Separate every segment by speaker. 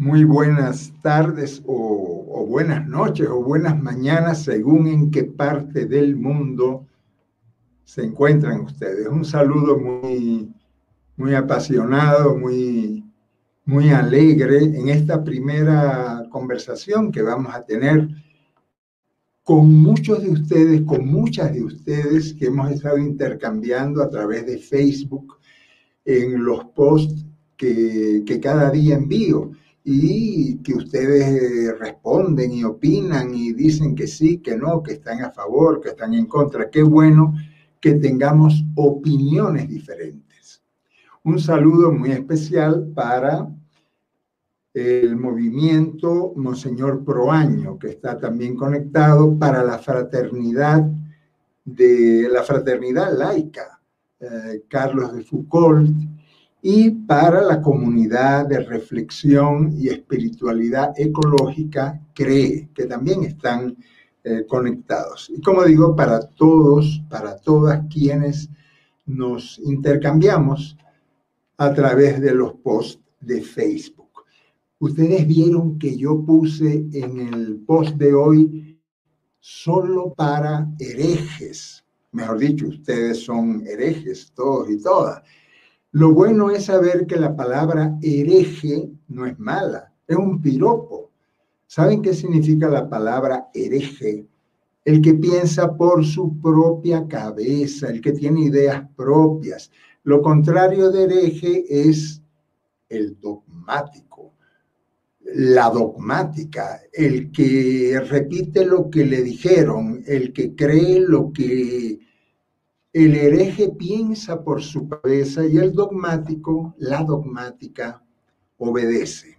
Speaker 1: muy buenas tardes o, buenas noches o buenas mañanas según en qué parte del mundo se encuentran ustedes. Un saludo muy, muy apasionado, muy, muy alegre en esta primera conversación que vamos a tener con muchos de ustedes, con muchas de ustedes que hemos estado intercambiando a través de Facebook en los posts que, que cada día envío y que ustedes responden y opinan y dicen que sí, que no, que están a favor, que están en contra. Qué bueno que tengamos opiniones diferentes. Un saludo muy especial para el movimiento Monseñor Proaño, que está también conectado para la fraternidad de la fraternidad laica, eh, Carlos de Foucault, y para la comunidad de reflexión y espiritualidad ecológica CREE, que también están eh, conectados. Y como digo, para todos, para todas quienes nos intercambiamos a través de los posts de Facebook. Ustedes vieron que yo puse en el post de hoy solo para herejes. Mejor dicho, ustedes son herejes, todos y todas. Lo bueno es saber que la palabra hereje no es mala, es un piropo. ¿Saben qué significa la palabra hereje? El que piensa por su propia cabeza, el que tiene ideas propias. Lo contrario de hereje es el dogmático, la dogmática, el que repite lo que le dijeron, el que cree lo que el hereje piensa por su cabeza y el dogmático, la dogmática, obedece.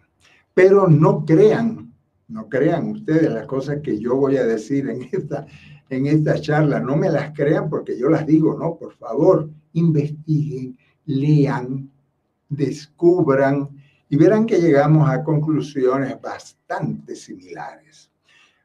Speaker 1: Pero no crean, no crean ustedes las cosas que yo voy a decir en esta, en esta charla. No me las crean porque yo las digo, no, por favor, investiguen, lean, descubran y verán que llegamos a conclusiones bastante similares.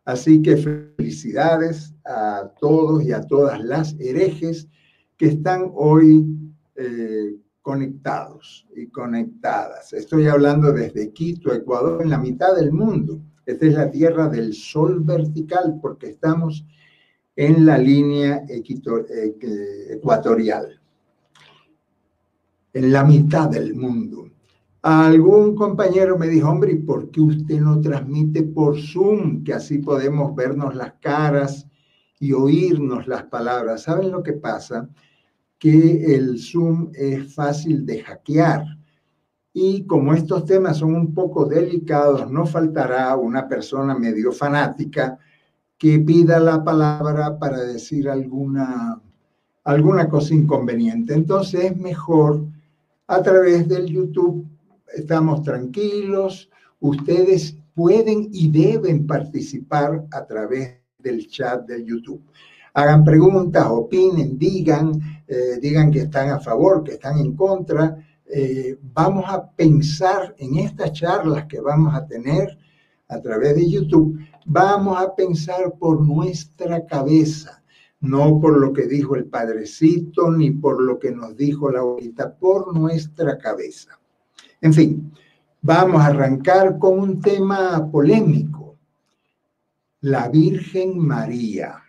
Speaker 1: Así que felicidades a todos y a todas las herejes que están hoy eh, conectados y conectadas. Estoy hablando desde Quito, Ecuador, en la mitad del mundo. Esta es la tierra del sol vertical porque estamos en la línea ecuatorial, en la mitad del mundo. Algún compañero me dijo, hombre, ¿y por qué usted no transmite por Zoom? Que así podemos vernos las caras y oírnos las palabras. ¿Saben lo que pasa? Que el Zoom es fácil de hackear. Y como estos temas son un poco delicados, no faltará una persona medio fanática que pida la palabra para decir alguna, alguna cosa inconveniente. Entonces es mejor a través del YouTube, estamos tranquilos, ustedes pueden y deben participar a través del chat de YouTube. Hagan preguntas, opinen, digan, eh, digan que están a favor, que están en contra. Eh, vamos a pensar en estas charlas que vamos a tener a través de YouTube, vamos a pensar por nuestra cabeza, no por lo que dijo el padrecito, ni por lo que nos dijo la abuelita, por nuestra cabeza. En fin, vamos a arrancar con un tema polémico la Virgen María.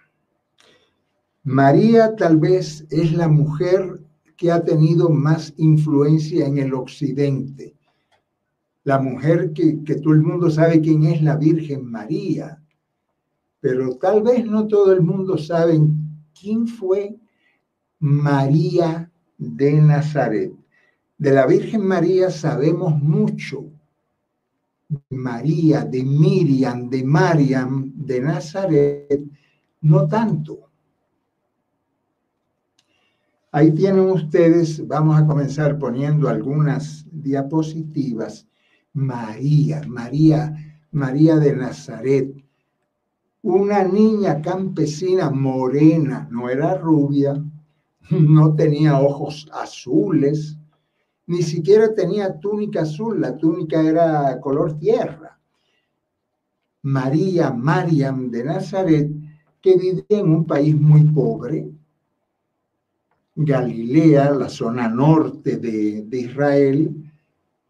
Speaker 1: María tal vez es la mujer que ha tenido más influencia en el occidente. La mujer que, que todo el mundo sabe quién es la Virgen María, pero tal vez no todo el mundo sabe quién fue María de Nazaret. De la Virgen María sabemos mucho, María, de Miriam, de Mariam, de Nazaret, no tanto. Ahí tienen ustedes, vamos a comenzar poniendo algunas diapositivas. María, María, María de Nazaret, una niña campesina morena, no era rubia, no tenía ojos azules, ni siquiera tenía túnica azul, la túnica era color tierra. María, Mariam de Nazaret, que vivía en un país muy pobre, Galilea, la zona norte de, de Israel,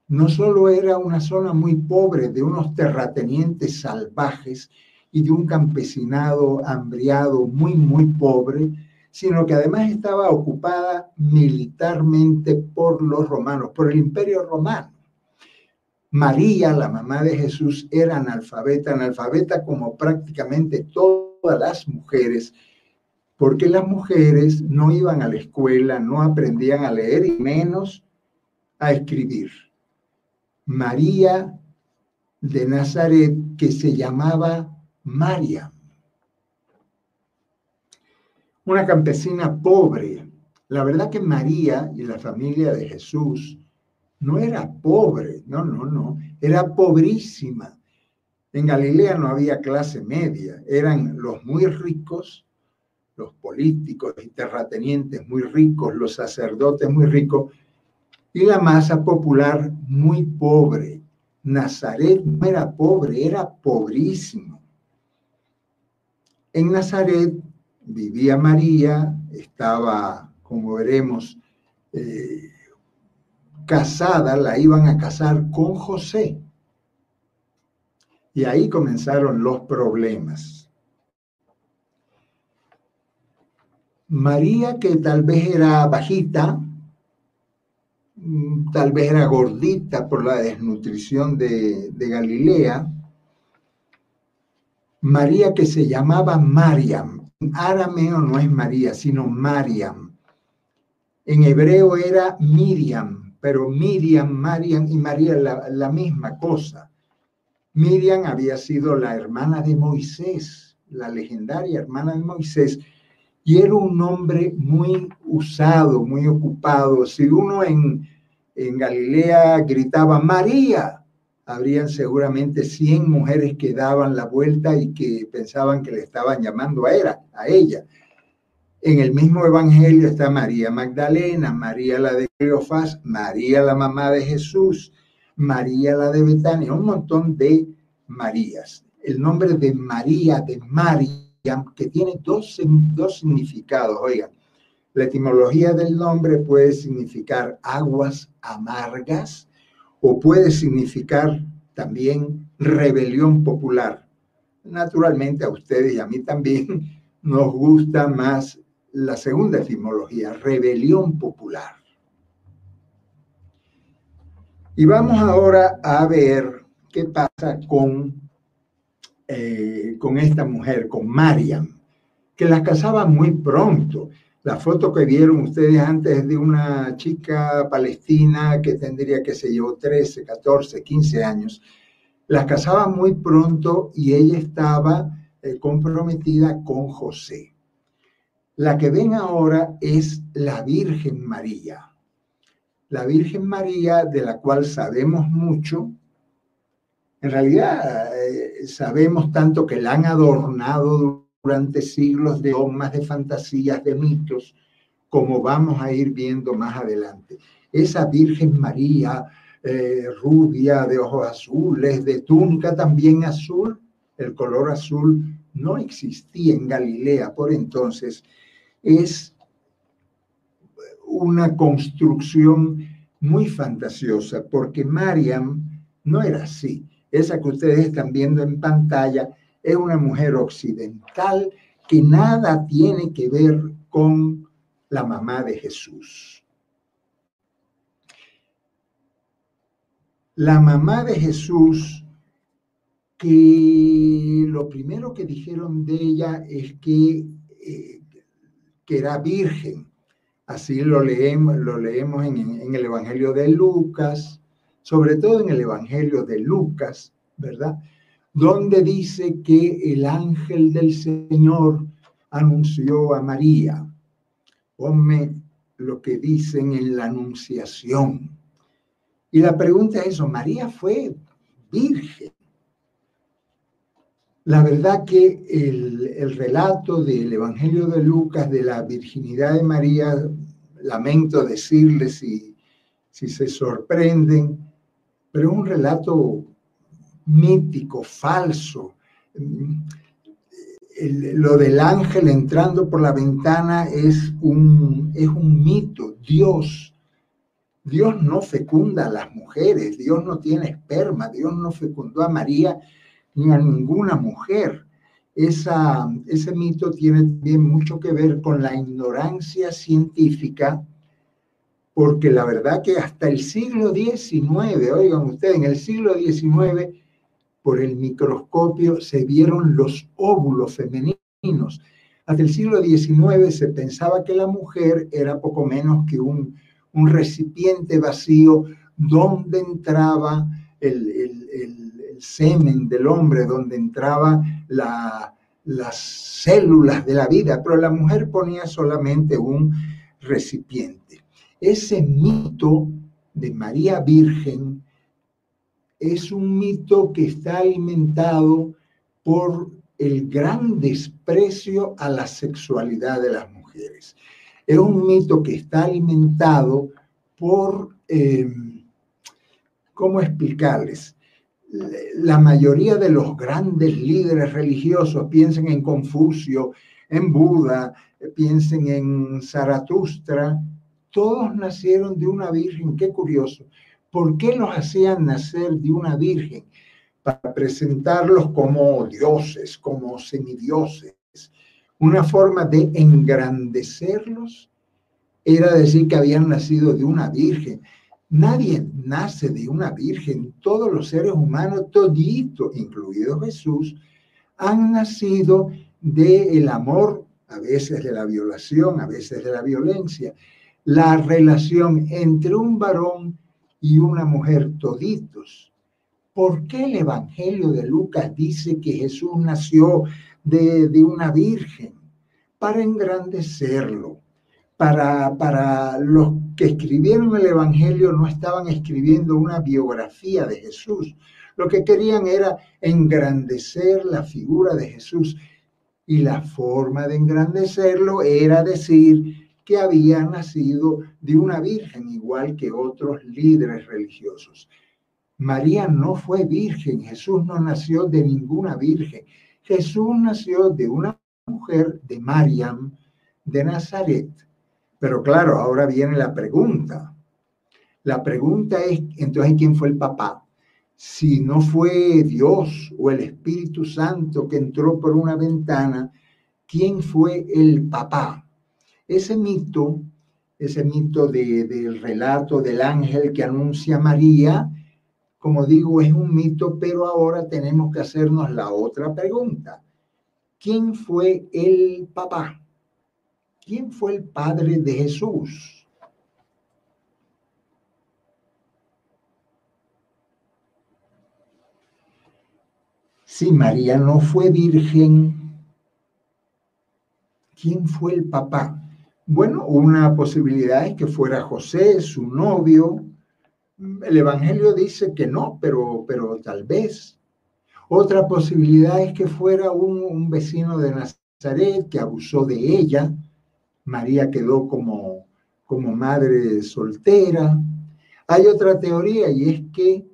Speaker 1: no solo era una zona muy pobre de unos terratenientes salvajes y de un campesinado hambriado muy, muy pobre, sino que además estaba ocupada militarmente por los romanos, por el imperio romano. María, la mamá de Jesús, era analfabeta, analfabeta como prácticamente todas las mujeres, porque las mujeres no iban a la escuela, no aprendían a leer y menos a escribir. María de Nazaret, que se llamaba María, una campesina pobre. La verdad que María y la familia de Jesús no era pobre, no, no, no, era pobrísima. En Galilea no había clase media, eran los muy ricos, los políticos y terratenientes muy ricos, los sacerdotes muy ricos, y la masa popular muy pobre. Nazaret no era pobre, era pobrísimo. En Nazaret vivía María, estaba, como veremos, eh, casada, la iban a casar con José. Y ahí comenzaron los problemas. María, que tal vez era bajita, Mm, tal vez era gordita por la desnutrición de, Galilea, María que se llamaba Mariam. En arameo no es María, sino Mariam. En hebreo era Miriam, pero Miriam, Mariam y María la, misma cosa. Miriam había sido la hermana de Moisés, la legendaria hermana de Moisés, y era un nombre muy usado, muy ocupado. Si uno en, en Galilea gritaba María, habrían seguramente 100 mujeres que daban la vuelta y que pensaban que le estaban llamando a, a ella. En el mismo evangelio está María Magdalena, María la de Cleofás, María la mamá de Jesús, María la de Betania, un montón de Marías. El nombre de María, de María, que tiene dos, dos significados. Oigan, la etimología del nombre puede significar aguas amargas o puede significar también rebelión popular. Naturalmente a ustedes y a mí también nos gusta más la segunda etimología, rebelión popular. Y vamos ahora a ver qué pasa con eh, con esta mujer, con Mariam, que la casaba muy pronto. La foto que vieron ustedes antes es de una chica palestina que tendría, que se llevó 13, 14, 15 años. La casaba muy pronto y ella estaba eh, comprometida con José. La que ven ahora es la Virgen María. La Virgen María, de la cual sabemos mucho, en realidad, eh, sabemos tanto que la han adornado durante siglos de dogmas, de fantasías, de mitos, como vamos a ir viendo más adelante. Esa Virgen María, eh, rubia, de ojos azules, de túnica también azul, el color azul no existía en Galilea por entonces, es una construcción muy fantasiosa, porque Mariam no era así esa que ustedes están viendo en pantalla, es una mujer occidental que nada tiene que ver con la mamá de Jesús. La mamá de Jesús, que lo primero que dijeron de ella es que, eh, que era virgen. Así lo leemos, lo leemos en, el Evangelio de Lucas, sobre todo en el Evangelio de Lucas, ¿verdad? Donde dice que el ángel del Señor anunció a María. Ponme lo que dicen en la anunciación. Y la pregunta es eso, ¿María fue virgen? La verdad que el, el, relato del Evangelio de Lucas de la virginidad de María, lamento decirles si, si se sorprenden, pero es un relato mítico, falso. lo del ángel entrando por la ventana es un, es un mito. Dios Dios no fecunda a las mujeres, Dios no tiene esperma, Dios no fecundó a María ni a ninguna mujer. Ese mito tiene también mucho que ver con la ignorancia científica, porque la verdad que hasta el siglo XIX, oigan ustedes, en el siglo XIX, por el microscopio se vieron los óvulos femeninos. Hasta el siglo XIX se pensaba que la mujer era poco menos que un, un recipiente vacío donde entraba el, el, semen del hombre, donde entraba la, las células de la vida, pero la mujer ponía solamente un recipiente. Ese mito de María Virgen es un mito que está alimentado por el gran desprecio a la sexualidad de las mujeres. Es un mito que está alimentado por, eh, ¿cómo explicarles? La mayoría de los grandes líderes religiosos piensen en Confucio, en Buda, piensen en Zaratustra, todos nacieron de una virgen, qué curioso. ¿Por qué los hacían nacer de una virgen? Para presentarlos como dioses, como semidioses. Una forma de engrandecerlos era decir que habían nacido de una virgen. Nadie nace de una virgen. Todos los seres humanos, todito, incluido Jesús, han nacido del amor, a veces de la violación, a veces de la violencia. La relación entre un varón y una mujer toditos. ¿Por qué el Evangelio de Lucas dice que Jesús nació de, de una virgen? Para engrandecerlo. Para, para los que escribieron el Evangelio no estaban escribiendo una biografía de Jesús. Lo que querían era engrandecer la figura de Jesús. Y la forma de engrandecerlo era decir que había nacido de una virgen, igual que otros líderes religiosos. María no fue virgen, Jesús no nació de ninguna virgen. Jesús nació de una mujer, de Mariam, de Nazaret. Pero claro, ahora viene la pregunta. La pregunta es, entonces, ¿quién fue el papá? Si no fue Dios o el Espíritu Santo que entró por una ventana, ¿quién fue el papá? Ese mito, ese mito del relato del ángel que anuncia a María, como digo, es un mito, pero ahora tenemos que hacernos la otra pregunta. ¿Quién fue el papá? ¿Quién fue el padre de Jesús? Si María no fue virgen, ¿quién fue el papá? Bueno, una posibilidad es que fuera José, su novio. El Evangelio dice que no, pero, pero tal vez. Otra posibilidad es que fuera un, un vecino de Nazaret que abusó de ella. María quedó como, como madre soltera. Hay otra teoría y es que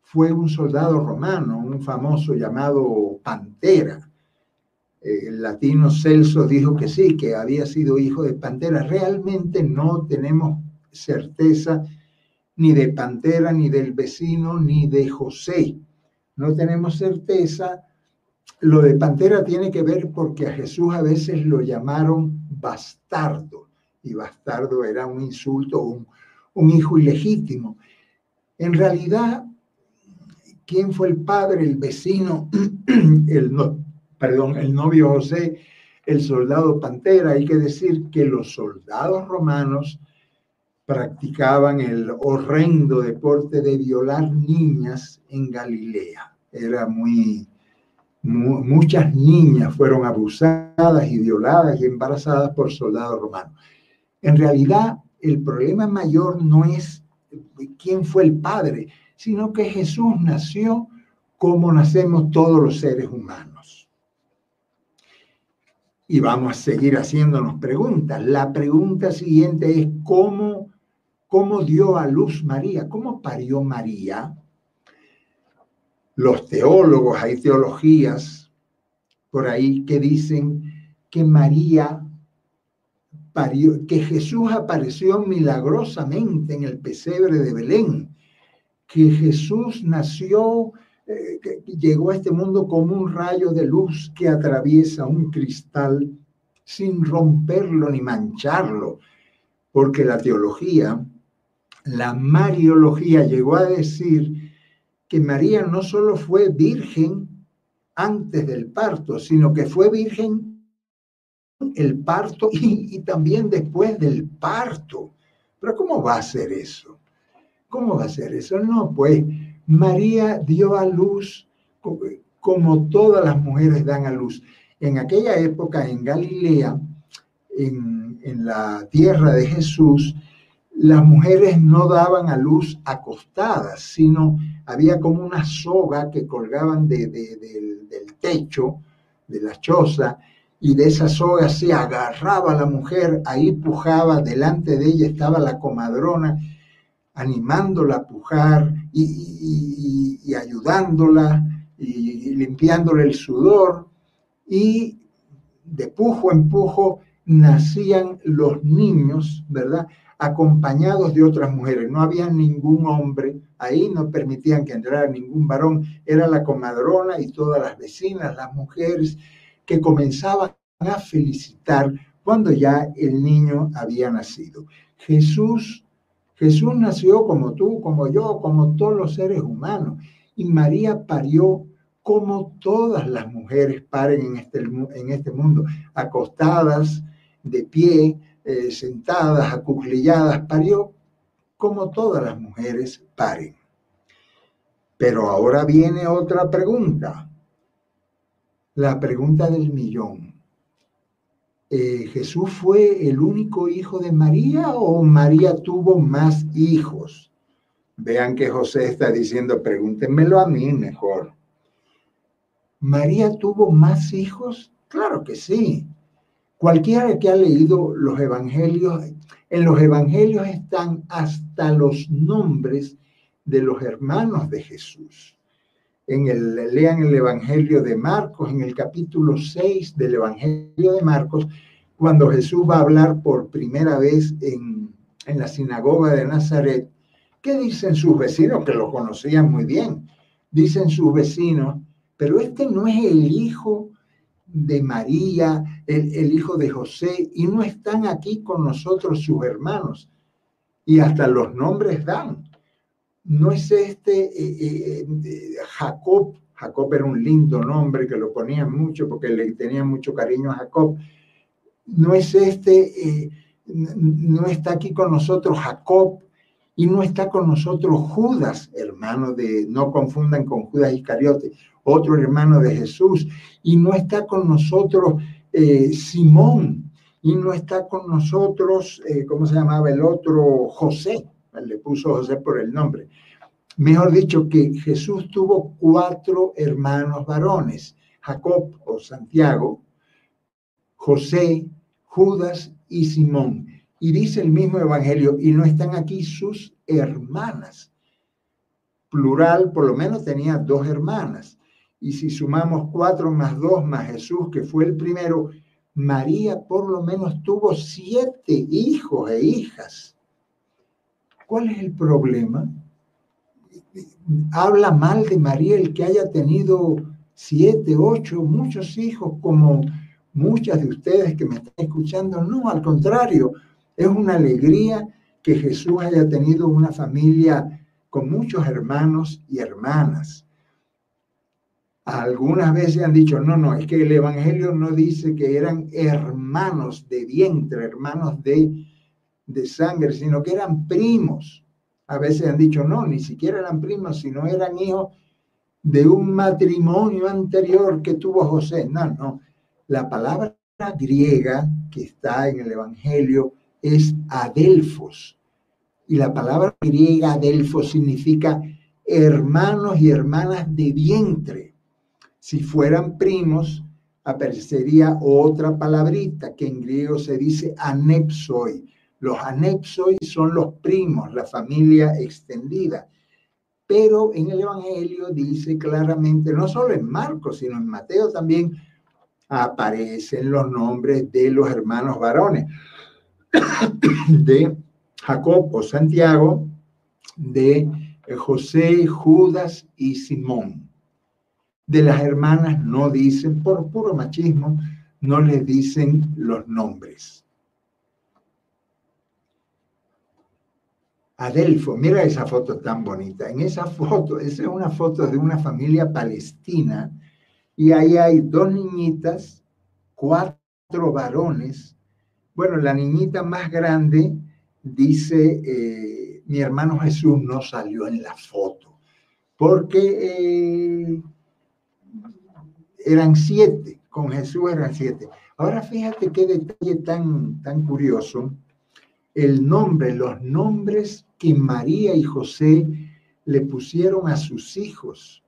Speaker 1: fue un soldado romano, un famoso llamado Pantera, el latino Celso dijo que sí, que había sido hijo de Pantera. Realmente no tenemos certeza ni de Pantera, ni del vecino, ni de José. No tenemos certeza. Lo de Pantera tiene que ver porque a Jesús a veces lo llamaron bastardo, y bastardo era un insulto, un, un hijo ilegítimo. En realidad, ¿quién fue el padre, el vecino, el, no, perdón, el novio José, el soldado Pantera. Hay que decir que los soldados romanos practicaban el horrendo deporte de violar niñas en Galilea. Era muy, muchas niñas fueron abusadas y violadas y embarazadas por soldados romanos. En realidad, el problema mayor no es quién fue el padre, sino que Jesús nació como nacemos todos los seres humanos y vamos a seguir haciéndonos preguntas. La pregunta siguiente es cómo, cómo dio a luz María, cómo parió María. Los teólogos, hay teologías por ahí que dicen que María que Jesús apareció milagrosamente en el pesebre de Belén, que Jesús nació, eh, que llegó a este mundo como un rayo de luz que atraviesa un cristal sin romperlo ni mancharlo, porque la teología, la mariología llegó a decir que María no solo fue virgen antes del parto, sino que fue virgen el parto y, también después del parto. Pero ¿cómo va a ser eso? ¿Cómo va a ser eso? No, pues María dio a luz como todas las mujeres dan a luz. En aquella época en Galilea, en, la tierra de Jesús, las mujeres no daban a luz acostadas, sino había como una soga que colgaban de, del techo de la choza y de esa soga se agarraba la mujer, ahí pujaba, delante de ella estaba la comadrona animándola a pujar y, ayudándola y, limpiándole el sudor y de pujo en pujo nacían los niños, ¿verdad? Acompañados de otras mujeres. No había ningún hombre ahí, no permitían que entrara ningún varón. Era la comadrona y todas las vecinas, las mujeres, que comenzaban a felicitar cuando ya el niño había nacido. Jesús, Jesús nació como tú, como yo, como todos los seres humanos. Y María parió como todas las mujeres paren en este, en este mundo, acostadas, de pie, eh, sentadas, acuclilladas, parió como todas las mujeres paren. Pero ahora viene otra pregunta la pregunta del millón. Eh, ¿Jesús fue el único hijo de María o María tuvo más hijos? Vean que José está diciendo, pregúntenmelo a mí mejor. ¿María tuvo más hijos? Claro que sí. Cualquiera que ha leído los evangelios, en los evangelios están hasta los nombres de los hermanos de Jesús en el, lean el Evangelio de Marcos, en el capítulo 6 del Evangelio de Marcos, cuando Jesús va a hablar por primera vez en, en la sinagoga de Nazaret, ¿qué dicen sus vecinos? Que lo conocían muy bien. Dicen sus vecinos, pero este no es el hijo de María, el, hijo de José, y no están aquí con nosotros sus hermanos. Y hasta los nombres dan. No es este eh, eh, eh, Jacob, Jacob era un lindo nombre que lo ponían mucho porque le tenían mucho cariño a Jacob, no es este, no está aquí con nosotros Jacob y no está con nosotros Judas, hermano de, no confundan con Judas Iscariote, otro hermano de Jesús, y no está con nosotros Simón, y no está con nosotros, ¿cómo se llamaba el otro? José le puso José por el nombre. Mejor dicho, que Jesús tuvo cuatro hermanos varones, Jacob o Santiago, José, Judas y Simón. Y dice el mismo Evangelio, y no están aquí sus hermanas. Plural, por lo menos tenía dos hermanas. Y si sumamos cuatro más dos más Jesús, que fue el primero, María por lo menos tuvo siete hijos e hijas. ¿Cuál es el problema? Habla mal de María el que haya tenido siete, ocho, muchos hijos, como muchas de ustedes que me están escuchando. No, al contrario, es una alegría que Jesús haya tenido una familia con muchos hermanos y hermanas. Algunas veces han dicho, no, no, es que el Evangelio no dice que eran hermanos de vientre, hermanos de de sangre, sino que eran primos. A veces han dicho, no, ni siquiera eran primos, sino eran hijos de un matrimonio anterior que tuvo José. No, no. La palabra griega que está en el Evangelio es adelfos. Y la palabra griega adelfos significa hermanos y hermanas de vientre. Si fueran primos, aparecería otra palabrita que en griego se dice anepsoi, los anexos son los primos, la familia extendida. Pero en el Evangelio dice claramente, no solo en Marcos, sino en Mateo también, aparecen los nombres de los hermanos varones. de Jacob o Santiago, de José, Judas y Simón. De las hermanas no dicen, por puro machismo, no les dicen los nombres. Adelfo, mira esa foto tan bonita. En esa foto, esa es una foto de una familia palestina y ahí hay dos niñitas, cuatro varones. Bueno, la niñita más grande dice, eh, mi hermano Jesús no salió en la foto, porque eh, eran siete, con Jesús eran siete. Ahora fíjate qué detalle tan, tan curioso. El nombre, los nombres que María y José le pusieron a sus hijos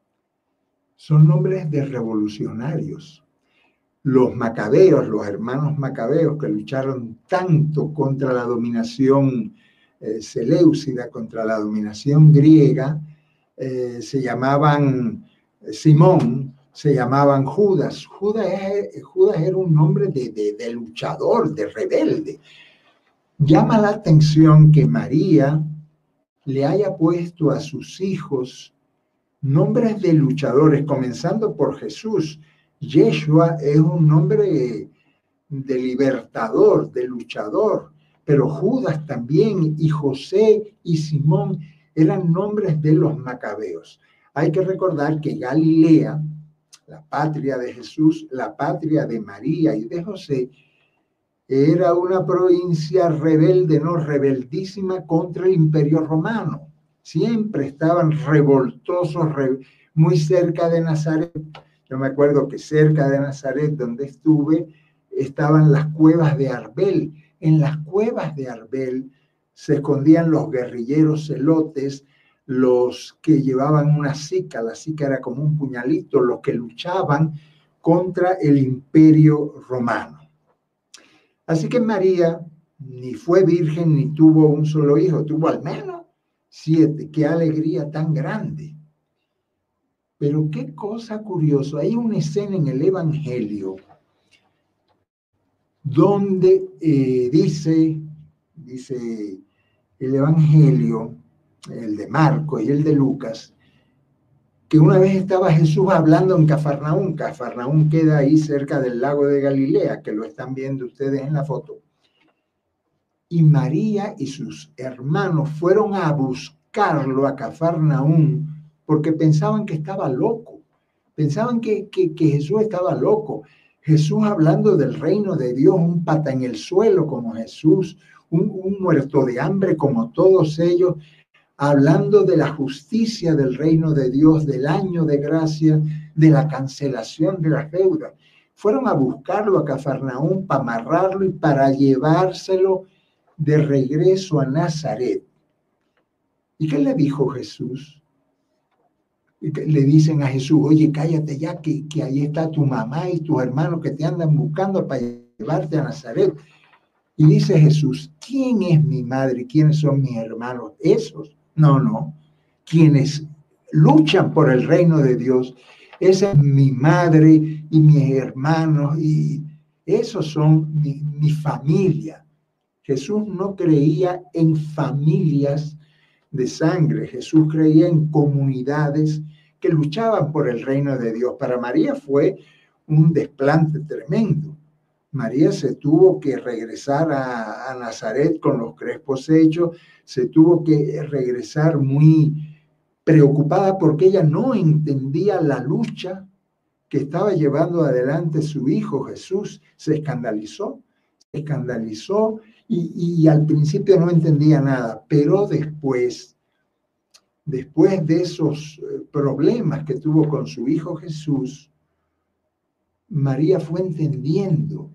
Speaker 1: son nombres de revolucionarios. Los macabeos, los hermanos macabeos que lucharon tanto contra la dominación eh, seleucida, contra la dominación griega, eh, se llamaban Simón, se llamaban Judas. Judas, era un nombre de, luchador, de rebelde. Llama la atención que María le haya puesto a sus hijos nombres de luchadores, comenzando por Jesús. Yeshua es un nombre de libertador, de luchador, pero Judas también y José y Simón eran nombres de los macabeos. Hay que recordar que Galilea la patria de Jesús, la patria de María y de José, era una provincia rebelde, no rebeldísima contra el imperio romano. Siempre estaban revoltosos, muy cerca de Nazaret. Yo me acuerdo que cerca de Nazaret, donde estuve, estaban las cuevas de Arbel. En las cuevas de Arbel se escondían los guerrilleros celotes los que llevaban una sica, la sica era como un puñalito, los que luchaban contra el imperio romano. Así que María ni fue virgen ni tuvo un solo hijo, tuvo al menos siete. Qué alegría tan grande. Pero qué cosa curiosa, hay una escena en el Evangelio donde eh, dice, dice el Evangelio, el de Marco y el de Lucas, que una vez estaba Jesús hablando en Cafarnaún. Cafarnaún queda ahí cerca del lago de Galilea, que lo están viendo ustedes en la foto. Y María y sus hermanos fueron a buscarlo a Cafarnaún porque pensaban que estaba loco. Pensaban que, que, Jesús estaba loco. Jesús hablando del reino de Dios, un pata en el suelo como Jesús, un, un muerto de hambre como todos ellos, hablando de la justicia del reino de Dios, del año de gracia, de la cancelación de las deudas. Fueron a buscarlo a Cafarnaún para amarrarlo y para llevárselo de regreso a Nazaret. ¿Y qué le dijo Jesús? Le dicen a Jesús, oye, cállate ya, que, ahí está tu mamá y tus hermanos que te andan buscando para llevarte a Nazaret. Y dice Jesús, ¿quién es mi madre? ¿Quiénes son mis hermanos? Esos no, no. Quienes luchan por el reino de Dios, esa es mi madre y mis hermanos y esos son mi, mi familia. Jesús no creía en familias de sangre, Jesús creía en comunidades que luchaban por el reino de Dios. Para María fue un desplante tremendo. María se tuvo que regresar a, Nazaret con los crespos hechos, se tuvo que regresar muy preocupada porque ella no entendía la lucha que estaba llevando adelante su hijo Jesús. Se escandalizó, se escandalizó y, y al principio no entendía nada, pero después, después de esos eh, problemas que tuvo con su hijo Jesús, María fue entendiendo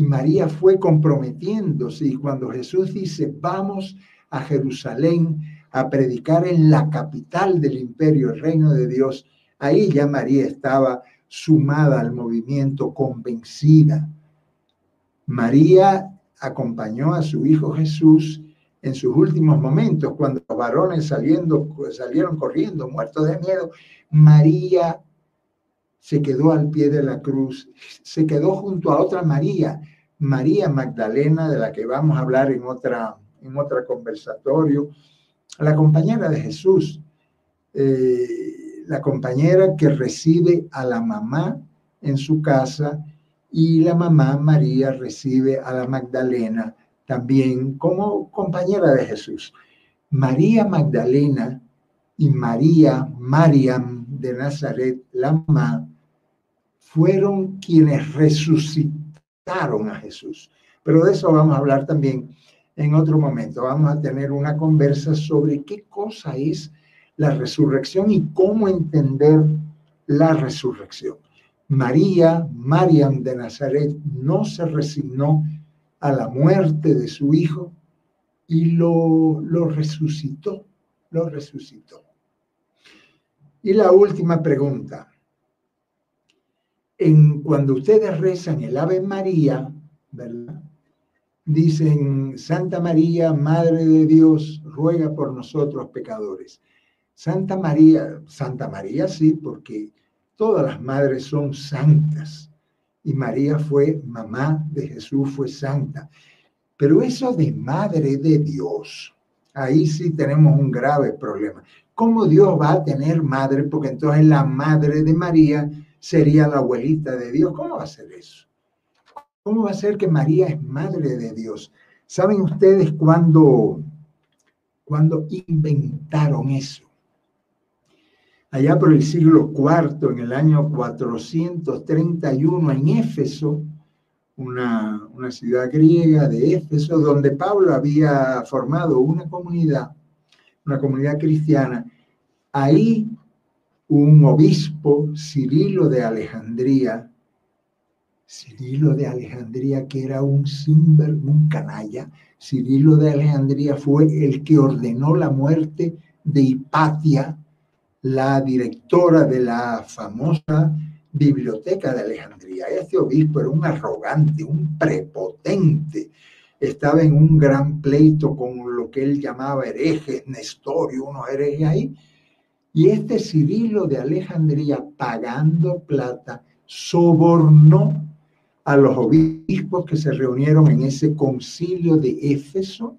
Speaker 1: y María fue comprometiéndose y cuando Jesús dice, vamos a Jerusalén a predicar en la capital del imperio, el reino de Dios, ahí ya María estaba sumada al movimiento, convencida. María acompañó a su hijo Jesús en sus últimos momentos, cuando los varones saliendo, salieron corriendo, muertos de miedo. María se quedó al pie de la cruz, se quedó junto a otra María, María Magdalena, de la que vamos a hablar en otra, en conversatorio, la compañera de Jesús, eh, la compañera que recibe a la mamá en su casa y la mamá María recibe a la Magdalena también como compañera de Jesús. María Magdalena y María Mariam de Nazaret, la fueron quienes resucitaron a Jesús. Pero de eso vamos a hablar también en otro momento. Vamos a tener una conversa sobre qué cosa es la resurrección y cómo entender la resurrección. María, Mariam de Nazaret, no se resignó a la muerte de su hijo y lo, lo resucitó, lo resucitó. Y la última pregunta. En, cuando ustedes rezan el Ave María, ¿verdad? Dicen, Santa María, Madre de Dios, ruega por nosotros pecadores. Santa María, Santa María sí, porque todas las madres son santas. Y María fue mamá de Jesús, fue santa. Pero eso de Madre de Dios, ahí sí tenemos un grave problema. ¿Cómo Dios va a tener madre? Porque entonces la madre de María sería la abuelita de Dios. ¿Cómo va a ser eso? ¿Cómo va a ser que María es madre de Dios? ¿Saben ustedes cuándo, cuando inventaron eso? Allá por el siglo IV, en el año 431, en Éfeso, una, una ciudad griega de Éfeso, donde Pablo había formado una comunidad una comunidad cristiana, ahí un obispo, Cirilo de Alejandría, Cirilo de Alejandría, que era un simber, un canalla, Cirilo de Alejandría fue el que ordenó la muerte de Hipatia, la directora de la famosa biblioteca de Alejandría. Este obispo era un arrogante, un prepotente, estaba en un gran pleito con lo que él llamaba herejes, Nestorio, unos herejes ahí. Y este Cirilo de Alejandría, pagando plata, sobornó a los obispos que se reunieron en ese concilio de Éfeso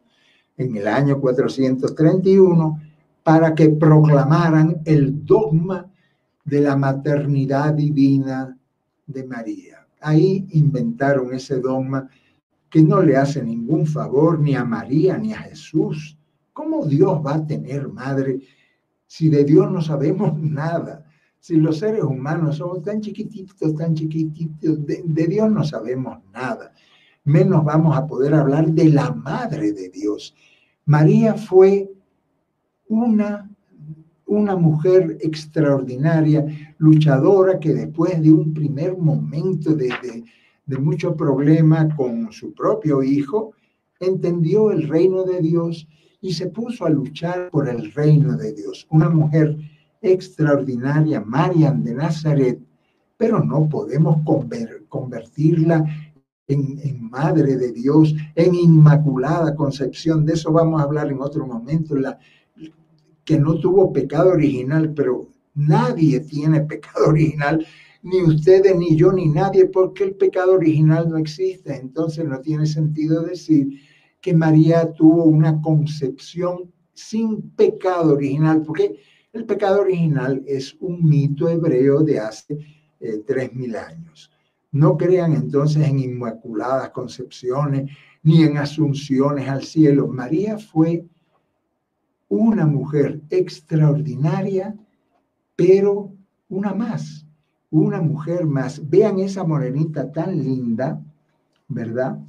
Speaker 1: en el año 431 para que proclamaran el dogma de la maternidad divina de María. Ahí inventaron ese dogma que no le hace ningún favor ni a María ni a Jesús. ¿Cómo Dios va a tener madre si de Dios no sabemos nada? Si los seres humanos somos tan chiquititos, tan chiquititos, de, Dios no sabemos nada. Menos vamos a poder hablar de la madre de Dios. María fue una una mujer extraordinaria, luchadora, que después de un primer momento de, de mucho problema con su propio hijo, entendió el reino de Dios y se puso a luchar por el reino de Dios. Una mujer extraordinaria, Marian de Nazaret, pero no podemos convertirla en, en, Madre de Dios, en Inmaculada Concepción. De eso vamos a hablar en otro momento, la, que no tuvo pecado original, pero nadie tiene pecado original ni ustedes, ni yo, ni nadie, porque el pecado original no existe. Entonces no tiene sentido decir que María tuvo una concepción sin pecado original, porque el pecado original es un mito hebreo de hace eh, tres mil años. No crean entonces en inmaculadas concepciones ni en asunciones al cielo. María fue una mujer extraordinaria, pero una más una mujer más. Vean esa morenita tan linda, ¿verdad?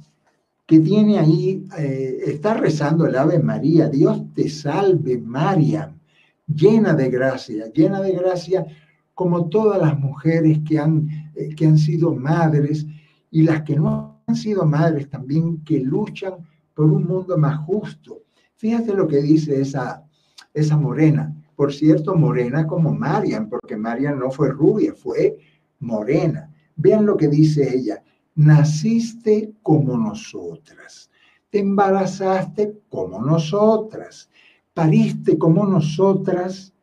Speaker 1: Que tiene ahí, eh, está rezando el Ave María, Dios te salve María, llena de gracia, llena de gracia como todas las mujeres que han, eh, que han sido madres y las que no han sido madres también, que luchan por un mundo más justo. Fíjate lo que dice esa, esa morena. Por cierto, morena como Marian, porque Marian no fue rubia, fue morena. Vean lo que dice ella. Naciste como nosotras. Te embarazaste como nosotras. Pariste como nosotras.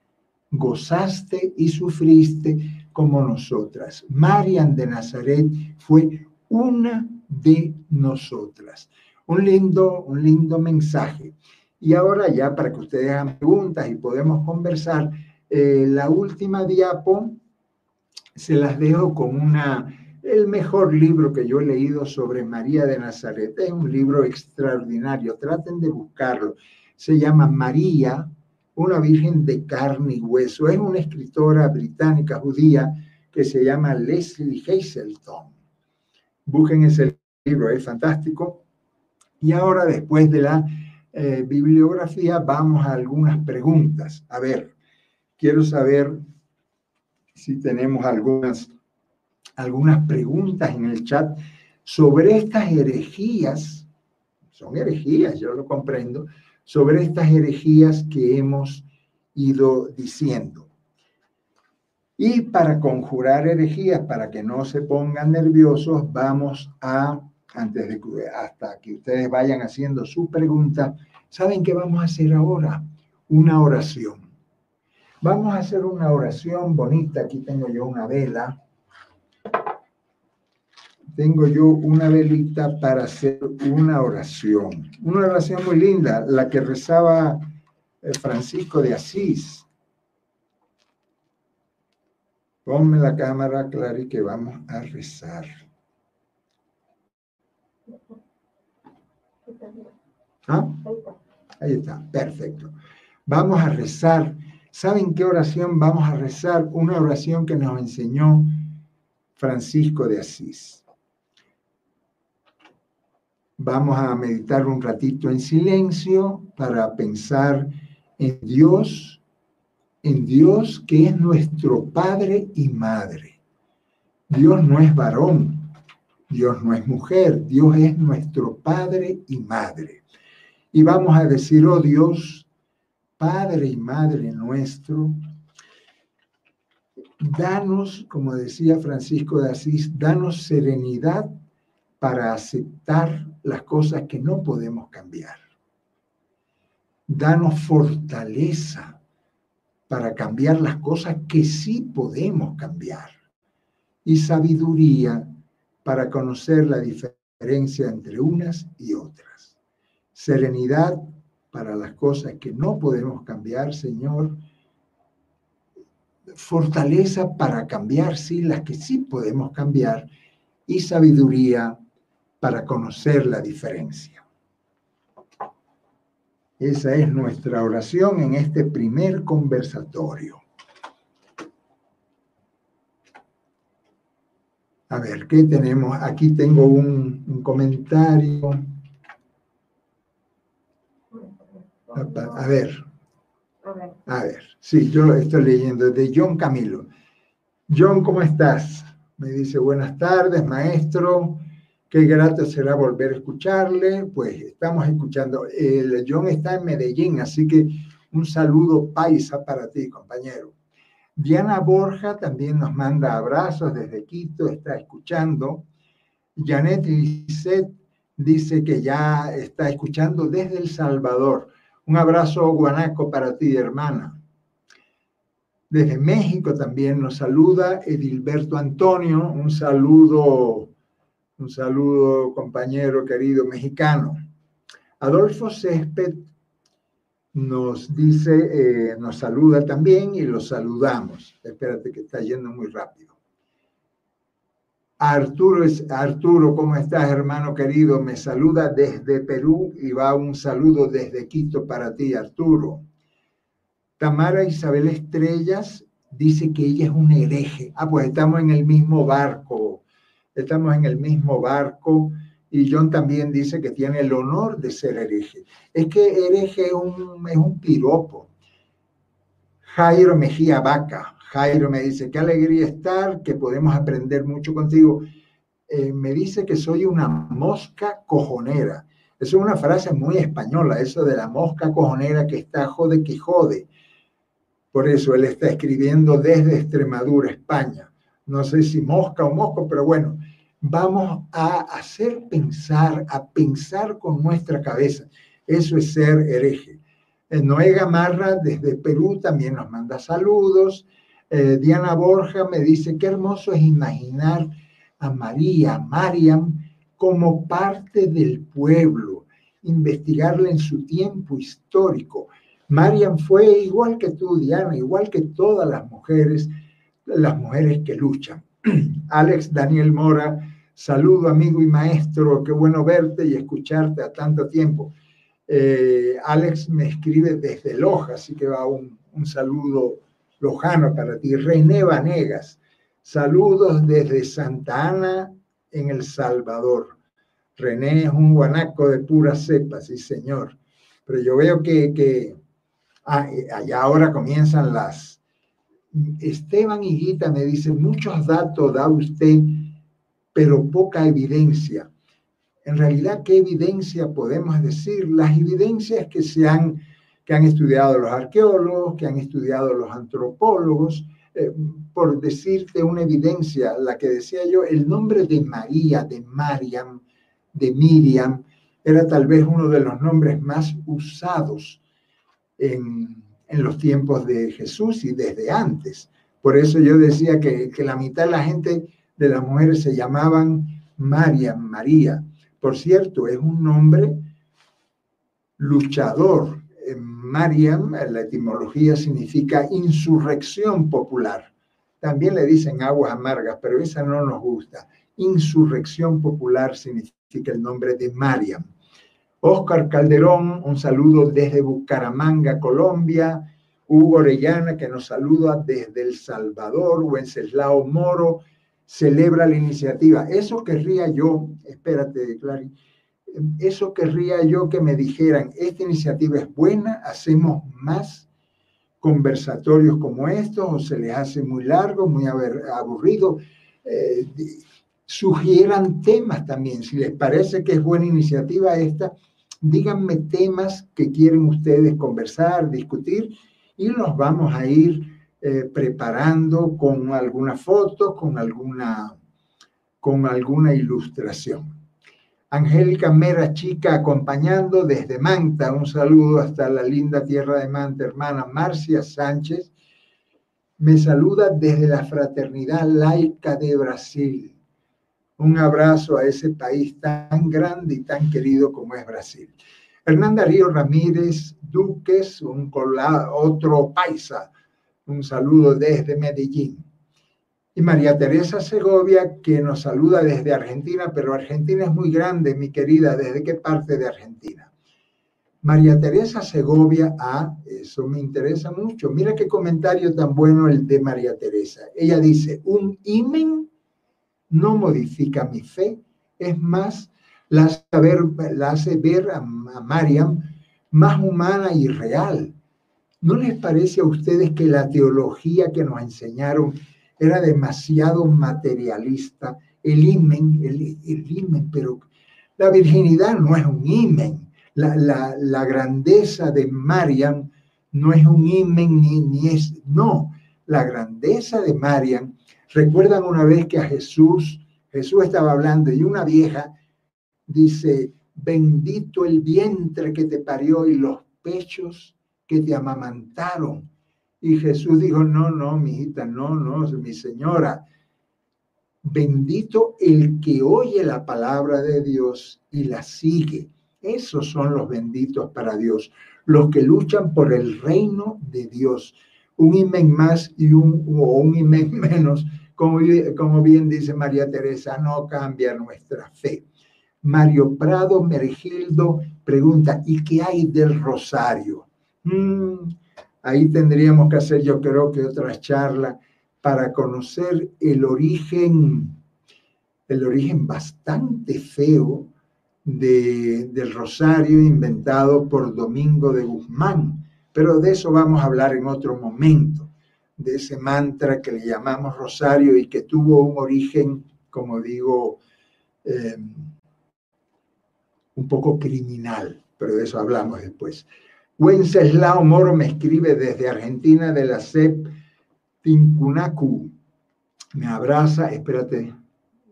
Speaker 1: Gozaste y sufriste como nosotras. Marian de Nazaret fue una de nosotras. Un lindo, un lindo mensaje. Y ahora ya para que ustedes hagan preguntas y podemos conversar, eh, la última diapo se las dejo con una, el mejor libro que yo he leído sobre María de Nazaret. Es un libro extraordinario, traten de buscarlo. Se llama María, una virgen de carne y hueso. Es una escritora británica judía que se llama Leslie Hazelton. Busquen ese libro, es fantástico. Y ahora, después de la eh, bibliografía, vamos a algunas preguntas. A ver, quiero saber si tenemos algunas, algunas preguntas en el chat sobre estas herejías, son herejías, yo lo comprendo, sobre estas herejías que hemos ido diciendo. Y para conjurar herejías, para que no se pongan nerviosos, vamos a, antes de hasta que ustedes vayan haciendo su pregunta, ¿saben qué vamos a hacer ahora? Una oración. Vamos a hacer una oración bonita. Aquí tengo yo una vela. Tengo yo una velita para hacer una oración. Una oración muy linda, la que rezaba eh, Francisco de Asís. Ponme la cámara, Clary, que vamos a rezar. ¿Ah? Ahí está, perfecto. Vamos a rezar. ¿Saben qué oración vamos a rezar? Una oración que nos enseñó Francisco de Asís. Vamos a meditar un ratito en silencio para pensar en Dios en Dios que es nuestro Padre y Madre. Dios no es varón, Dios no es mujer, Dios es nuestro Padre y Madre. Y vamos a decir, oh Dios, Padre y Madre nuestro, danos, como decía Francisco de Asís, danos serenidad para aceptar las cosas que no podemos cambiar. Danos fortaleza para cambiar las cosas que sí podemos cambiar. Y sabiduría para conocer la diferencia entre unas y otras. Serenidad para las cosas que no podemos cambiar, Señor. Fortaleza para cambiar, sí, las que sí podemos cambiar. Y sabiduría para conocer la diferencia. Esa es nuestra oración en este primer conversatorio. A ver, ¿qué tenemos? Aquí tengo un, comentario. A, ver. A ver, sí, yo lo estoy leyendo de John Camilo. John, ¿cómo estás? Me dice, buenas tardes, maestro. Qué grato será volver a escucharle. Pues estamos escuchando. El John está en Medellín, así que un saludo paisa para ti, compañero. Diana Borja también nos manda abrazos desde Quito, está escuchando. Janet Lisset dice que ya está escuchando desde El Salvador. Un abrazo guanaco para ti, hermana. Desde México también nos saluda Edilberto Antonio. Un saludo un saludo, compañero querido mexicano. Adolfo Césped nos dice, eh, nos saluda también y lo saludamos. Espérate que está yendo muy rápido. Arturo, Arturo, ¿cómo estás, hermano querido? Me saluda desde Perú y va un saludo desde Quito para ti, Arturo. Tamara Isabel Estrellas dice que ella es un hereje. Ah, pues estamos en el mismo barco, estamos en el mismo barco y John también dice que tiene el honor de ser hereje. Es que hereje es un, es un piropo. Jairo Mejía Vaca. Jairo me dice, qué alegría estar, que podemos aprender mucho contigo. Eh, me dice que soy una mosca cojonera. Eso es una frase muy española, eso de la mosca cojonera que está jode que jode. Por eso él está escribiendo desde Extremadura, España no sé si mosca o mosco, pero bueno, vamos a hacer pensar, a pensar con nuestra cabeza. Eso es ser hereje. Eh, Noé Gamarra desde Perú también nos manda saludos. Eh, Diana Borja me dice, qué hermoso es imaginar a María, Mariam, como parte del pueblo, investigarla en su tiempo histórico. Mariam fue igual que tú, Diana, igual que todas las mujeres, las mujeres que luchan. Alex Daniel Mora, saludo amigo y maestro, qué bueno verte y escucharte a tanto tiempo. Eh, Alex me escribe desde Loja, así que va un, un saludo lojano para ti. René Vanegas, saludos desde Santa Ana, en El Salvador. René es un guanaco de pura cepa, sí señor. Pero yo veo que, que ah, allá ahora comienzan las... Esteban Higuita me dice, muchos datos da usted, pero poca evidencia. En realidad, ¿qué evidencia podemos decir? Las evidencias que se han, que han estudiado los arqueólogos, que han estudiado los antropólogos, eh, por decirte una evidencia, la que decía yo, el nombre de María, de Mariam, de Miriam, era tal vez uno de los nombres más usados en, en los tiempos de Jesús y desde antes. Por eso yo decía que, que la mitad de la gente, de las mujeres, se llamaban Mariam, María. Por cierto, es un nombre luchador. Mariam, la etimología significa insurrección popular. También le dicen aguas amargas, pero esa no nos gusta. Insurrección popular significa el nombre de Mariam. Oscar Calderón, un saludo desde Bucaramanga, Colombia. Hugo Orellana, que nos saluda desde El Salvador. Wenceslao Moro celebra la iniciativa. Eso querría yo, espérate, Clary, eso querría yo que me dijeran, esta iniciativa es buena, hacemos más conversatorios como estos o se les hace muy largo, muy aburrido. Eh, sugieran temas también. Si les parece que es buena iniciativa esta, díganme temas que quieren ustedes conversar, discutir y los vamos a ir eh, preparando con alguna foto, con alguna, con alguna ilustración. Angélica Mera Chica acompañando desde Manta. Un saludo hasta la linda tierra de Manta, hermana Marcia Sánchez. Me saluda desde la Fraternidad Laica de Brasil. Un abrazo a ese país tan grande y tan querido como es Brasil. Hernán Darío Ramírez Duques, un otro paisa. Un saludo desde Medellín y María Teresa Segovia, que nos saluda desde Argentina, pero Argentina es muy grande, mi querida, ¿desde qué parte de Argentina? María Teresa Segovia, ah, eso me interesa mucho. Mira qué comentario tan bueno el de María Teresa. Ella dice, un imen no modifica mi fe, es más, la hace ver, ver a Mariam más humana y real. ¿No les parece a ustedes que la teología que nos enseñaron era demasiado materialista. El imen, el, imen, pero la virginidad no es un imen. La, la, grandeza de Mariam no es un imen ni, ni es, no, la grandeza de Mariam. Recuerdan una vez que a Jesús, Jesús estaba hablando y una vieja dice, bendito el vientre que te parió y los pechos que te amamantaron. Y Jesús dijo, no, no, mi hijita, no, no, mi señora. Bendito el que oye la palabra de Dios y la sigue. Esos son los benditos para Dios, los que luchan por el reino de Dios. Un imen más y un, o un imen menos, como, como bien dice María Teresa, no cambia nuestra fe. Mario Prado Mergildo pregunta, ¿y qué hay del rosario? Mm, Ahí tendríamos que hacer, yo creo que otra charla para conocer el origen, el origen bastante feo del rosario inventado por Domingo de Guzmán. Pero de eso vamos a hablar en otro momento, de ese mantra que le llamamos rosario y que tuvo un origen, como digo, eh, un poco criminal, pero de eso hablamos después. Wenceslao Moro me escribe desde Argentina de la CEP Tincunacu. Me abraza, espérate,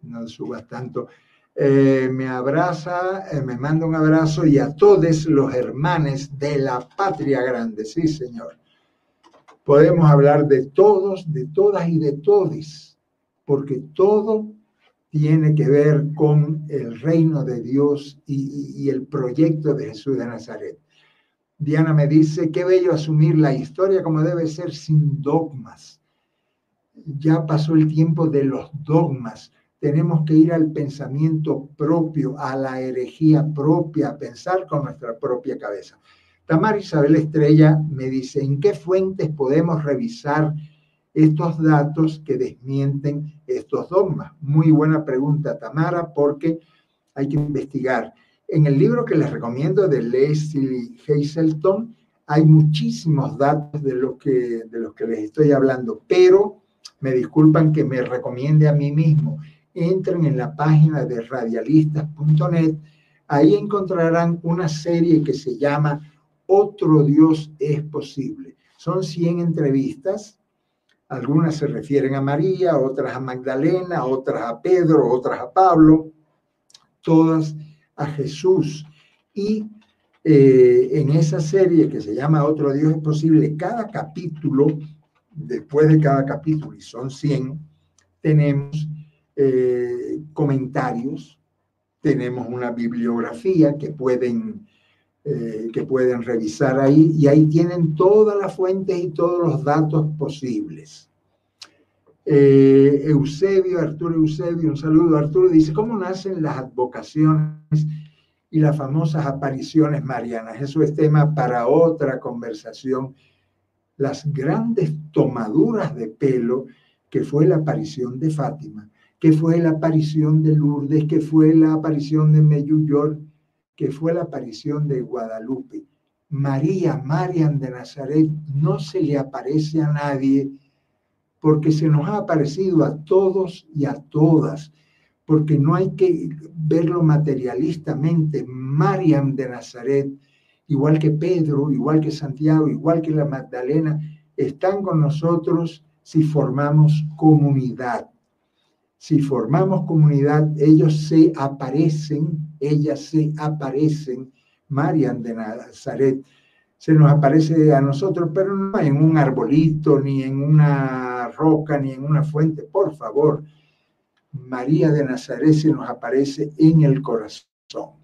Speaker 1: no subas tanto. Eh, me abraza, eh, me manda un abrazo y a todos los hermanos de la patria grande. Sí, señor. Podemos hablar de todos, de todas y de todes, porque todo tiene que ver con el reino de Dios y, el proyecto de Jesús de Nazaret. Diana me dice, qué bello asumir la historia como debe ser sin dogmas. Ya pasó el tiempo de los dogmas. Tenemos que ir al pensamiento propio, a la herejía propia, a pensar con nuestra propia cabeza. Tamar Isabel Estrella me dice, ¿en qué fuentes podemos revisar estos datos que desmienten estos dogmas? Muy buena pregunta, Tamara, porque hay que investigar. En el libro que les recomiendo de Leslie Hazelton hay muchísimos datos de lo que, de los que les estoy hablando, pero me disculpan que me recomiende a mí mismo. Entren en la página de radialistas.net, ahí encontrarán una serie que se llama otro Dios es posible. Son 100 entrevistas, algunas se refieren a María, otras a Magdalena, otras a Pedro, otras a Pablo, todas a Jesús. Y eh, en esa serie que se llama Otro Dios es posible, cada capítulo, después de cada capítulo, y son 100, tenemos eh, comentarios, tenemos una bibliografía que pueden eh, que pueden revisar ahí y ahí tienen todas las fuentes y todos los datos posibles. Eh, Eusebio, Arturo Eusebio, un saludo. Arturo dice, ¿cómo nacen las advocaciones y las famosas apariciones marianas? Eso es tema para otra conversación. Las grandes tomaduras de pelo que fue la aparición de Fátima, que fue la aparición de Lourdes, que fue la aparición de Meyuyor, que fue la aparición de Guadalupe. María, Marian de Nazaret, no se le aparece a nadie porque se nos ha aparecido a todos y a todas, porque no hay que verlo materialistamente. Mariam de Nazaret, igual que Pedro, igual que Santiago, igual que la Magdalena, están con nosotros si formamos comunidad. Si formamos comunidad, ellos se aparecen ellas se aparecen, Marian de Nazaret, se nos aparece a nosotros, pero no en un arbolito, ni en una roca, ni en una fuente, por favor. María de Nazaret se nos aparece en el corazón.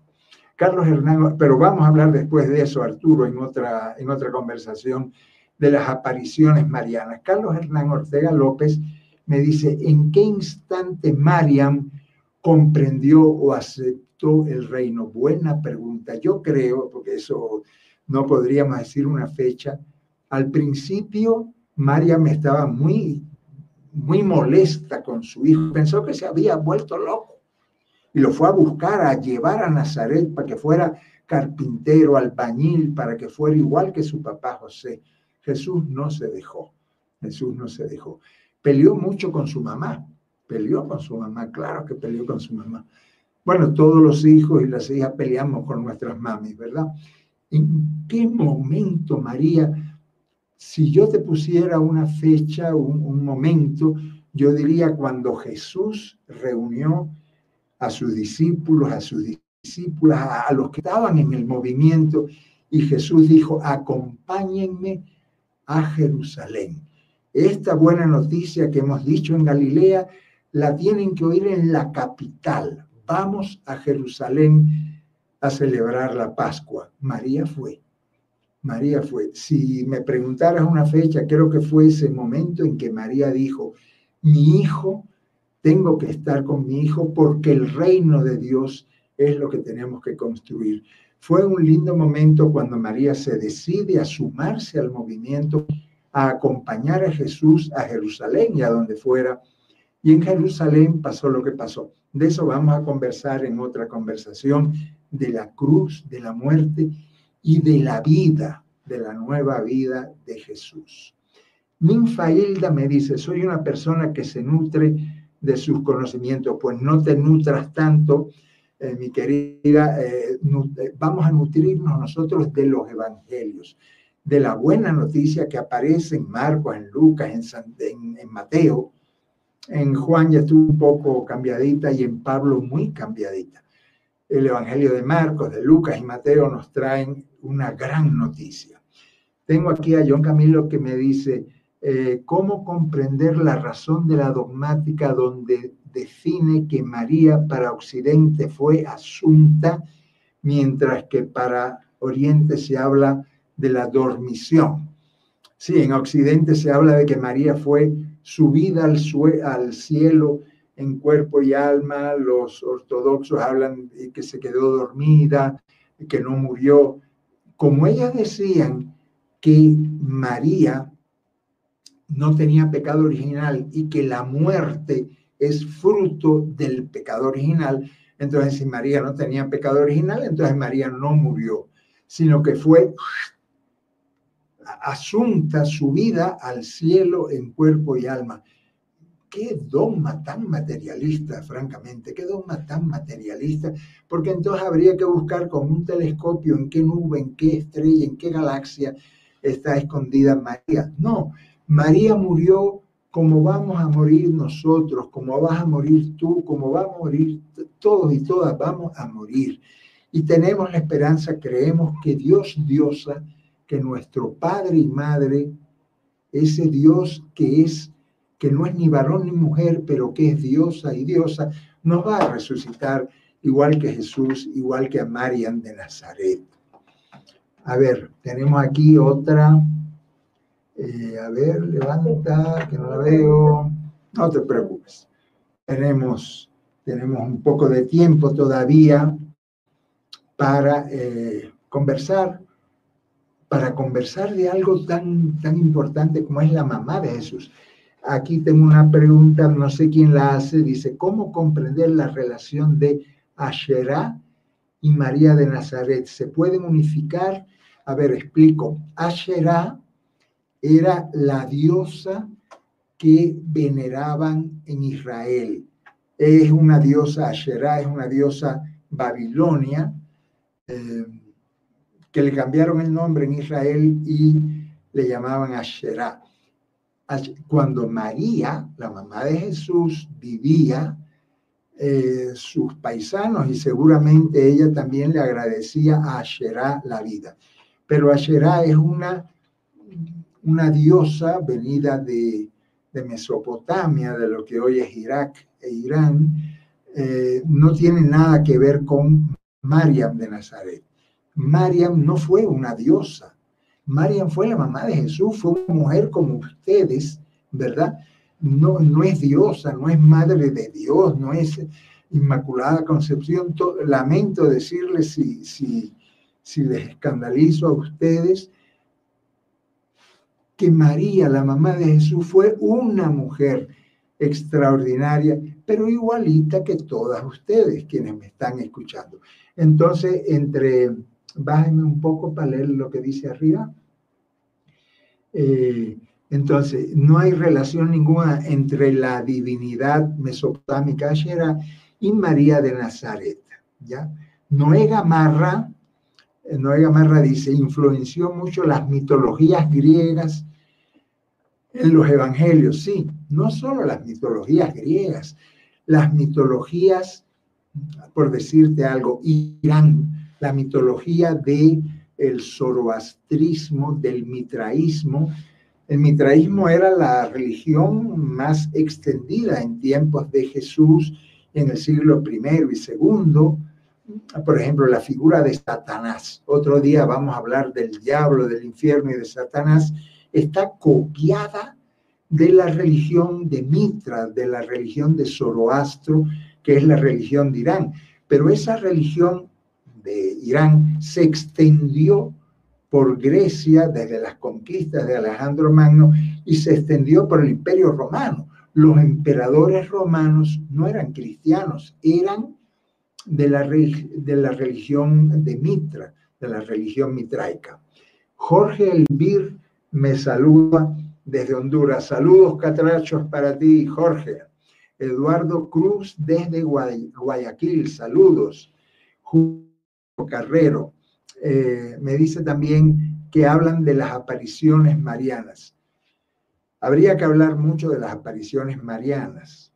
Speaker 1: Carlos Hernán, pero vamos a hablar después de eso, Arturo, en otra, en otra conversación de las apariciones marianas. Carlos Hernán Ortega López me dice, ¿en qué instante Mariam comprendió o aceptó el reino? Buena pregunta. Yo creo, porque eso no podríamos decir una fecha, al principio María me estaba muy, muy molesta con su hijo. Pensó que se había vuelto loco y lo fue a buscar, a llevar a Nazaret para que fuera carpintero, albañil, para que fuera igual que su papá José. Jesús no se dejó. Jesús no se dejó. Peleó mucho con su mamá. Peleó con su mamá, claro que peleó con su mamá. Bueno, todos los hijos y las hijas peleamos con nuestras mamis, ¿verdad? ¿En qué momento, María, si yo te pusiera una fecha, un, momento, yo diría cuando Jesús reunió a sus discípulos, a sus discípulas, a, a los que estaban en el movimiento, y Jesús dijo, acompáñenme a Jerusalén. Esta buena noticia que hemos dicho en Galilea, la tienen que oír en la capital, vamos a Jerusalén a celebrar la Pascua. María fue. María fue. Si me preguntaras una fecha, creo que fue ese momento en que María dijo, mi hijo, tengo que estar con mi hijo porque el reino de Dios es lo que tenemos que construir. Fue un lindo momento cuando María se decide a sumarse al movimiento, a acompañar a Jesús a Jerusalén y a donde fuera. Y en Jerusalén pasó lo que pasó. De eso vamos a conversar en otra conversación, de la cruz, de la muerte y de la vida, de la nueva vida de Jesús. Ninfailda me dice, soy una persona que se nutre de sus conocimientos, pues no te nutras tanto, eh, mi querida, eh, eh, vamos a nutrirnos nosotros de los evangelios, de la buena noticia que aparece en Marcos, en Lucas, en, en Mateo, en Juan ya estuvo un poco cambiadita y en Pablo muy cambiadita. El Evangelio de Marcos, de Lucas y Mateo nos traen una gran noticia. Tengo aquí a John Camilo que me dice, eh, cómo comprender la razón de la dogmática donde define que María para Occidente fue asunta, mientras que para Oriente se habla de la dormición. Sí, en Occidente se habla de que María fue subida al, al cielo en cuerpo y alma, los ortodoxos hablan de que se quedó dormida, que no murió. Como ellas decían que María no tenía pecado original y que la muerte es fruto del pecado original, entonces si María no tenía pecado original, entonces María no murió, sino que fue asunta, subida al cielo en cuerpo y alma. Qué dogma tan materialista, francamente, qué dogma tan materialista, porque entonces habría que buscar con un telescopio en qué nube, en qué estrella, en qué galaxia está escondida María. No, María murió como vamos a morir nosotros, como vas a morir tú, como vamos a morir todos y todas, vamos a morir. Y tenemos la esperanza, creemos que Dios diosa, que nuestro Padre y Madre, ese Dios que es que no es ni varón ni mujer, pero que es diosa y diosa, nos va a resucitar igual que Jesús, igual que a Marian de Nazaret. A ver, tenemos aquí otra. Eh, a ver, levanta, que no la veo. No te preocupes. Tenemos, tenemos un poco de tiempo todavía para eh, conversar, para conversar de algo tan, tan importante como es la mamá de Jesús. Aquí tengo una pregunta, no sé quién la hace, dice, ¿cómo comprender la relación de Asherá y María de Nazaret? ¿Se pueden unificar? A ver, explico. Asherá era la diosa que veneraban en Israel. Es una diosa, Asherá es una diosa babilonia, eh, que le cambiaron el nombre en Israel y le llamaban Asherá cuando María, la mamá de Jesús, vivía, eh, sus paisanos y seguramente ella también le agradecía a Asherá la vida. Pero Asherá es una, una diosa venida de, Mesopotamia, de lo que hoy es Irak e Irán, eh, no tiene nada que ver con Mariam de Nazaret. Mariam no fue una diosa, Mariam fue la mamá de Jesús, fue una mujer como ustedes, ¿verdad? No, no es diosa, no es madre de Dios, no es Inmaculada Concepción. lamento decirles si, si, si les escandalizo a ustedes que María, la mamá de Jesús, fue una mujer extraordinaria, pero igualita que todas ustedes quienes me están escuchando. Entonces, entre Bájenme un poco para leer lo que dice arriba. Eh, entonces, no hay relación ninguna entre la divinidad mesopotámica Ashera y María de Nazaret. ¿ya? Noé Gamarra, eh, Noé Gamarra dice, influenció mucho las mitologías griegas en los evangelios. Sí, no solo las mitologías griegas, las mitologías, por decirte algo, Irán, la mitología de el zoroastrismo, del mitraísmo. El mitraísmo era la religión más extendida en tiempos de Jesús en el siglo I y II. Por ejemplo, la figura de Satanás. Otro día vamos a hablar del diablo, del infierno y de Satanás. Está copiada de la religión de Mitra, de la religión de Zoroastro, que es la religión de Irán. Pero esa religión de Irán se extendió por Grecia desde las conquistas de Alejandro Magno y se extendió por el imperio romano. Los emperadores romanos no eran cristianos, eran de la, de la religión de Mitra, de la religión mitraica. Jorge Elvir me saluda desde Honduras. Saludos catrachos para ti, Jorge. Eduardo Cruz desde Guayaquil, saludos. Carrero. Eh, me dice también que hablan de las apariciones marianas. Habría que hablar mucho de las apariciones marianas.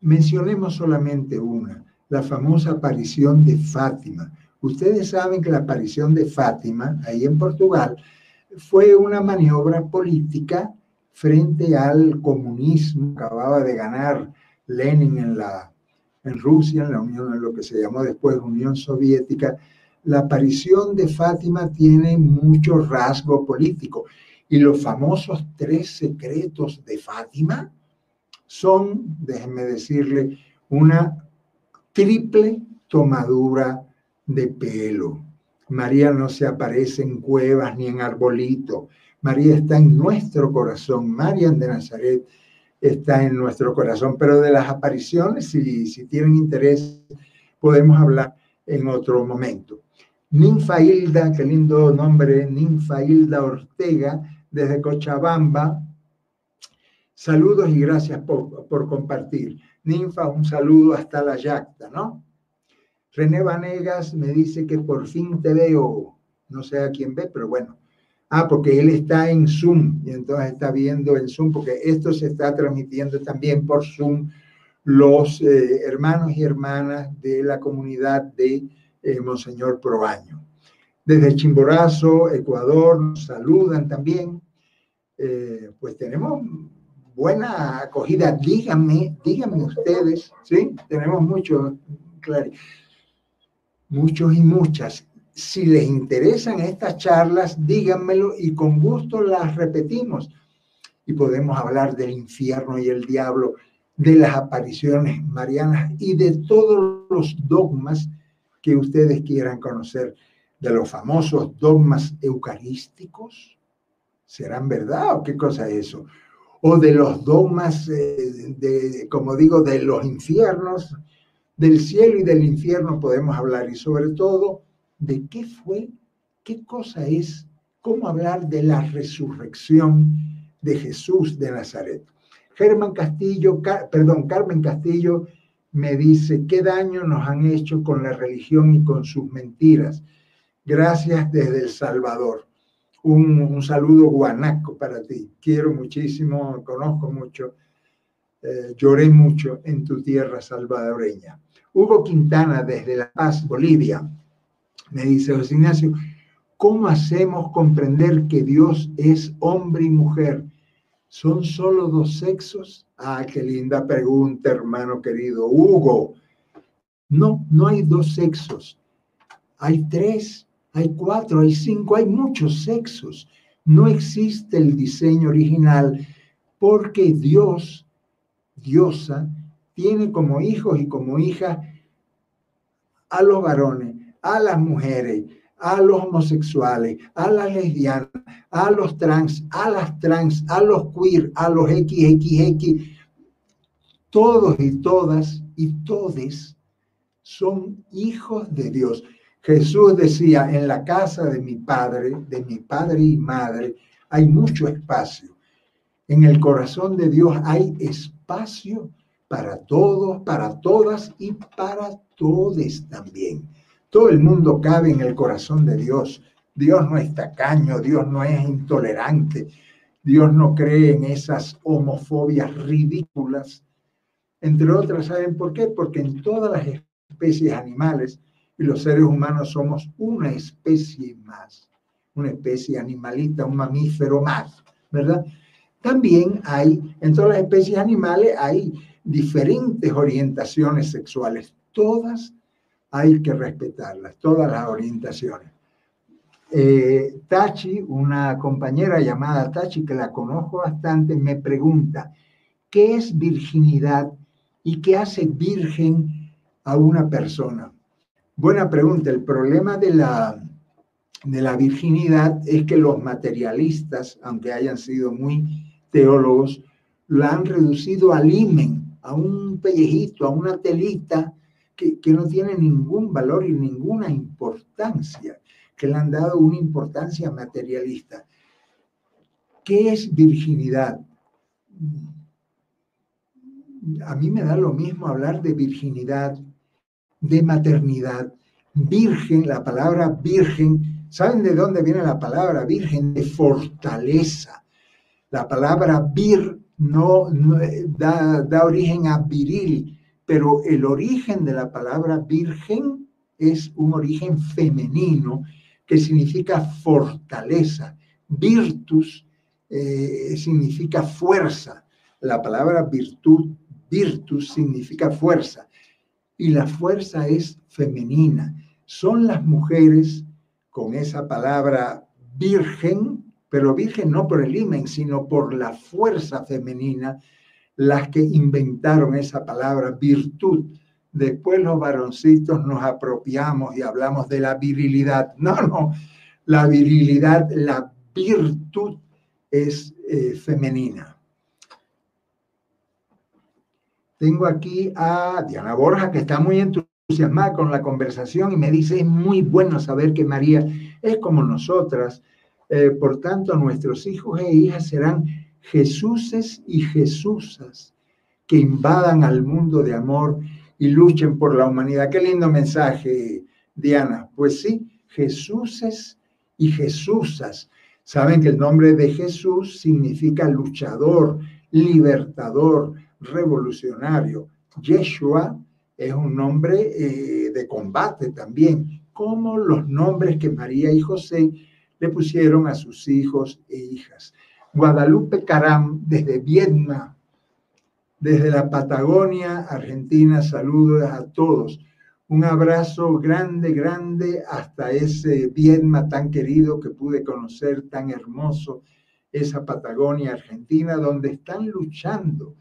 Speaker 1: Mencionemos solamente una, la famosa aparición de Fátima. Ustedes saben que la aparición de Fátima, ahí en Portugal, fue una maniobra política frente al comunismo. Acababa de ganar Lenin en, la, en Rusia, en la Unión, lo que se llamó después Unión Soviética. La aparición de Fátima tiene mucho rasgo político y los famosos tres secretos de Fátima son, déjenme decirle, una triple tomadura de pelo. María no se aparece en cuevas ni en arbolito. María está en nuestro corazón. María de Nazaret está en nuestro corazón. Pero de las apariciones, si, si tienen interés, podemos hablar en otro momento. Ninfa Hilda, qué lindo nombre, Ninfa Hilda Ortega, desde Cochabamba. Saludos y gracias por, por compartir. Ninfa, un saludo hasta la yacta, ¿no? René Vanegas me dice que por fin te veo, no sé a quién ve, pero bueno. Ah, porque él está en Zoom y entonces está viendo en Zoom, porque esto se está transmitiendo también por Zoom los eh, hermanos y hermanas de la comunidad de eh, Monseñor Probaño. Desde Chimborazo, Ecuador, nos saludan también. Eh, pues tenemos buena acogida. Díganme, díganme ustedes, ¿sí? Tenemos mucho, claro muchos y muchas. Si les interesan estas charlas, díganmelo y con gusto las repetimos. Y podemos hablar del infierno y el diablo, de las apariciones marianas y de todos los dogmas que ustedes quieran conocer, de los famosos dogmas eucarísticos. ¿Serán verdad o qué cosa es eso? O de los dogmas, eh, de, como digo, de los infiernos, del cielo y del infierno podemos hablar y sobre todo de qué fue, qué cosa es, cómo hablar de la resurrección de Jesús de Nazaret. Germán Castillo, perdón, Carmen Castillo me dice, ¿qué daño nos han hecho con la religión y con sus mentiras? Gracias desde El Salvador. Un, saludo guanaco para ti. Quiero muchísimo, conozco mucho, eh, lloré mucho en tu tierra salvadoreña. Hugo Quintana desde La Paz, Bolivia, me dice José Ignacio, ¿cómo hacemos comprender que Dios es hombre y mujer? ¿Son solo dos sexos? Ah, qué linda pregunta, hermano querido. Hugo, no, no hay dos sexos. Hay tres, hay cuatro, hay cinco, hay muchos sexos. No existe el diseño original porque Dios, diosa, tiene como hijos y como hijas a los varones, a las mujeres, a los homosexuales, a las lesbianas, a los trans, a las trans, a los queer, a los XXX, todos y todas y todes son hijos de Dios. Jesús decía, en la casa de mi padre, de mi padre y madre, hay mucho espacio. En el corazón de Dios hay espacio para todos, para todas y para todos también. Todo el mundo cabe en el corazón de Dios. Dios no es tacaño, Dios no es intolerante, Dios no cree en esas homofobias ridículas. Entre otras, ¿saben por qué? Porque en todas las especies animales y los seres humanos somos una especie más, una especie animalita, un mamífero más, ¿verdad? También hay, en todas las especies animales hay diferentes orientaciones sexuales. Todas hay que respetarlas, todas las orientaciones. Eh, Tachi, una compañera llamada Tachi, que la conozco bastante, me pregunta, ¿qué es virginidad y qué hace virgen a una persona? Buena pregunta. El problema de la, de la virginidad es que los materialistas, aunque hayan sido muy teólogos, la han reducido al imen, a un pellejito, a una telita que, no tiene ningún valor y ninguna importancia, que le han dado una importancia materialista. ¿Qué es virginidad? A mí me da lo mismo hablar de virginidad, de maternidad. Virgen, la palabra virgen, ¿saben de dónde viene la palabra virgen? De fortaleza. La palabra vir no, da, da origen a viril, pero el origen de la palabra virgen es un origen femenino que significa fortaleza, virtus eh, significa fuerza. La palabra virtud, virtus significa fuerza. Y la fuerza es femenina. Son las mujeres con esa palabra virgen, pero virgen no por el imen, sino por la fuerza femenina, las que inventaron esa palabra virtud. Después los varoncitos nos apropiamos y hablamos de la virilidad. No, no, la virilidad, la virtud es eh, femenina. Tengo aquí a Diana Borja, que está muy entusiasmada con la conversación y me dice, es muy bueno saber que María es como nosotras. Eh, por tanto, nuestros hijos e hijas serán Jesuses y Jesusas que invadan al mundo de amor y luchen por la humanidad. Qué lindo mensaje, Diana. Pues sí, Jesuses y Jesusas. Saben que el nombre de Jesús significa luchador, libertador, revolucionario. Yeshua es un nombre eh, de combate también, como los nombres que María y José le pusieron a sus hijos e hijas. Guadalupe Caram, desde Vietnam, desde la Patagonia, Argentina, saludos a todos. Un abrazo grande, grande hasta ese Vietnam tan querido que pude conocer, tan hermoso, esa Patagonia Argentina, donde están luchando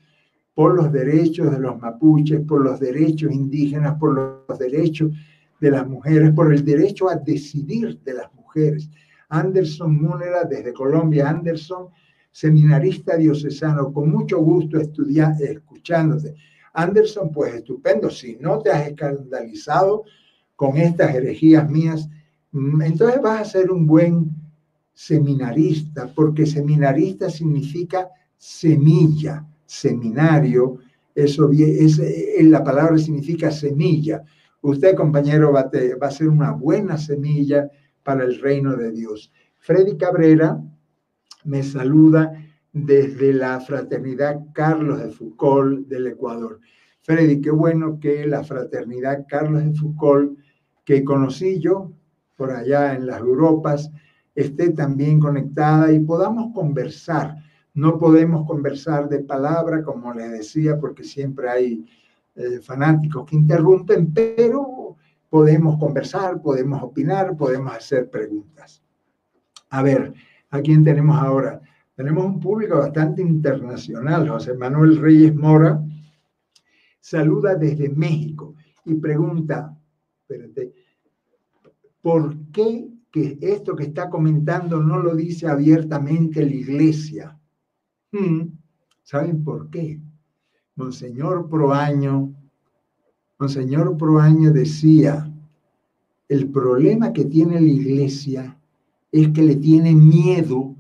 Speaker 1: por los derechos de los mapuches, por los derechos indígenas, por los derechos de las mujeres, por el derecho a decidir de las mujeres. Anderson Múnera, desde Colombia, Anderson, seminarista diocesano, con mucho gusto estudiar, escuchándote. Anderson, pues estupendo, si no te has escandalizado con estas herejías mías, mm, entonces vas a ser un buen seminarista, porque seminarista significa semilla, seminario, eso es, la palabra significa semilla. Usted, compañero, va a ser una buena semilla para el reino de Dios. Freddy Cabrera me saluda desde la fraternidad Carlos de Foucault del Ecuador. Freddy, qué bueno que la fraternidad Carlos de Foucault, que conocí yo por allá en las Europas, esté también conectada y podamos conversar. No podemos conversar de palabra, como les decía, porque siempre hay eh, fanáticos que interrumpen, pero podemos conversar, podemos opinar, podemos hacer preguntas. A ver, ¿A quién tenemos ahora? Tenemos un público bastante internacional. José Manuel Reyes Mora saluda desde México y pregunta, ¿por qué que esto que está comentando no lo dice abiertamente la iglesia? Hmm, ¿Saben por qué? Monseñor Proaño, Monseñor Proaño decía, el problema que tiene la iglesia es que le tiene miedo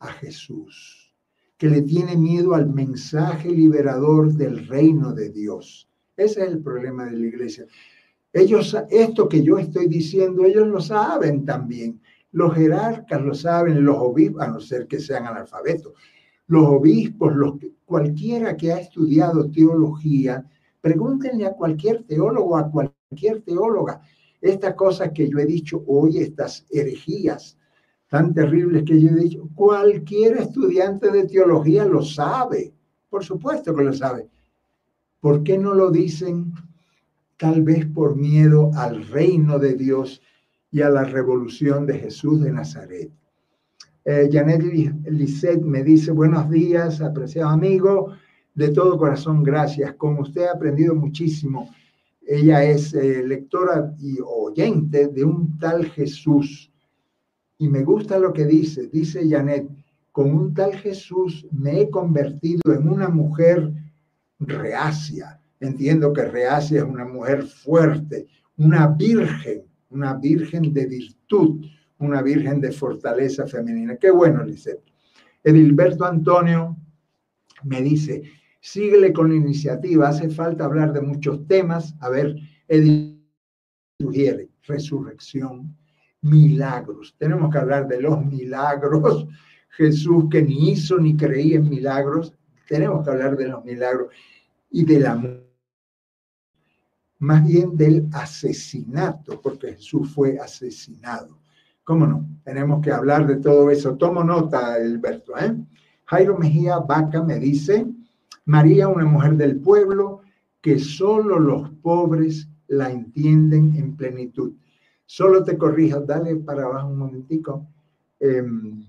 Speaker 1: a Jesús, que le tiene miedo al mensaje liberador del reino de Dios. Ese es el problema de la iglesia. Ellos, esto que yo estoy diciendo, ellos lo saben también. Los jerarcas lo saben, los obispos, a no ser que sean analfabetos. Los obispos, los, cualquiera que ha estudiado teología, pregúntenle a cualquier teólogo, a cualquier teóloga, estas cosas que yo he dicho hoy, estas herejías, tan terribles que yo he dicho, cualquier estudiante de teología lo sabe, por supuesto que lo sabe. ¿Por qué no lo dicen? Tal vez por miedo al reino de Dios y a la revolución de Jesús de Nazaret. Eh, Janet Lisset me dice, buenos días, apreciado amigo, de todo corazón, gracias. Como usted ha aprendido muchísimo, ella es eh, lectora y oyente de un tal Jesús y me gusta lo que dice, dice Janet, con un tal Jesús me he convertido en una mujer reacia. Entiendo que reacia es una mujer fuerte, una virgen, una virgen de virtud, una virgen de fortaleza femenina. Qué bueno, Lisette. Edilberto Antonio me dice, síguele con la iniciativa, hace falta hablar de muchos temas. A ver, Edil sugiere resurrección, milagros. Tenemos que hablar de los milagros. Jesús que ni hizo ni creía en milagros. Tenemos que hablar de los milagros y del amor. Más bien del asesinato, porque Jesús fue asesinado. ¿Cómo no? Tenemos que hablar de todo eso. Tomo nota, Alberto. ¿eh? Jairo Mejía Vaca me dice, María, una mujer del pueblo, que solo los pobres la entienden en plenitud. Solo te corrijo, dale para abajo un momentico. Em,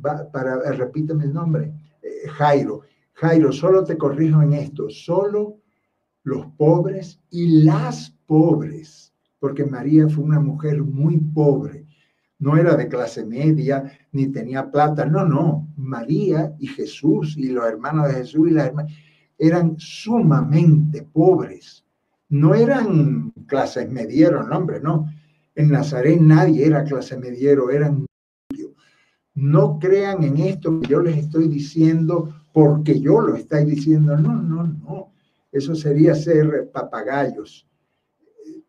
Speaker 1: para, repíteme el nombre. Eh, Jairo. Jairo, solo te corrijo en esto. Solo los pobres y las pobres, porque María fue una mujer muy pobre no era de clase media, ni tenía plata, no, no, María y Jesús y los hermanos de Jesús y las hermanas eran sumamente pobres, no eran clases medieros, no, hombre, no. En Nazaret nadie era clase mediero, eran no crean en esto que yo les estoy diciendo porque yo lo estoy diciendo. No, no, no. Eso sería ser papagayos.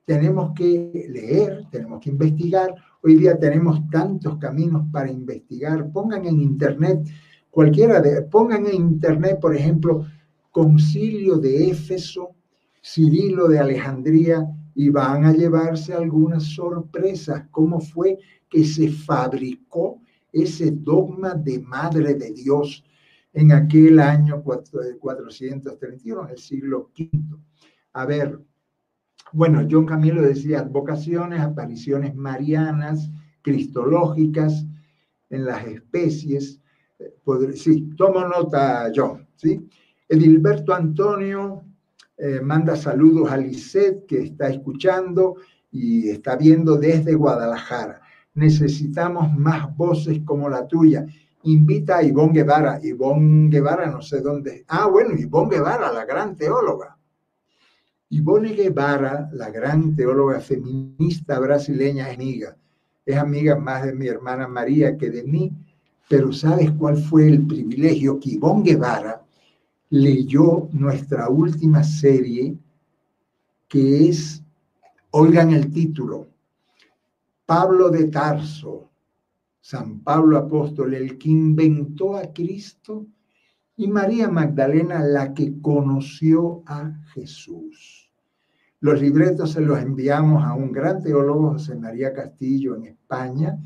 Speaker 1: Tenemos que leer, tenemos que investigar. Hoy día tenemos tantos caminos para investigar. Pongan en internet cualquiera de, pongan en internet, por ejemplo, Concilio de Éfeso, Cirilo de Alejandría, y van a llevarse algunas sorpresas. ¿Cómo fue que se fabricó ese dogma de Madre de Dios en aquel año 431, en el siglo V? A ver, bueno, John Camilo decía advocaciones, apariciones marianas, cristológicas en las especies. Eh, sí, tomo nota, John, ¿sí? Edilberto Antonio eh, manda saludos a Lisette, que está escuchando y está viendo desde Guadalajara. Necesitamos más voces como la tuya. Invita a Ivonne Guevara. Ivonne Guevara, no sé dónde. Ah, bueno, Ivonne Guevara, la gran teóloga. Ivone Guevara, la gran teóloga feminista brasileña, es amiga. Es amiga más de mi hermana María que de mí, pero ¿sabes cuál fue el privilegio? Que Ivonne Guevara leyó nuestra última serie, que es, oigan el título, Pablo de Tarso, San Pablo Apóstol, el que inventó a Cristo, y María Magdalena, la que conoció a Jesús. Los libretos se los enviamos a un gran teólogo, José María Castillo, en España,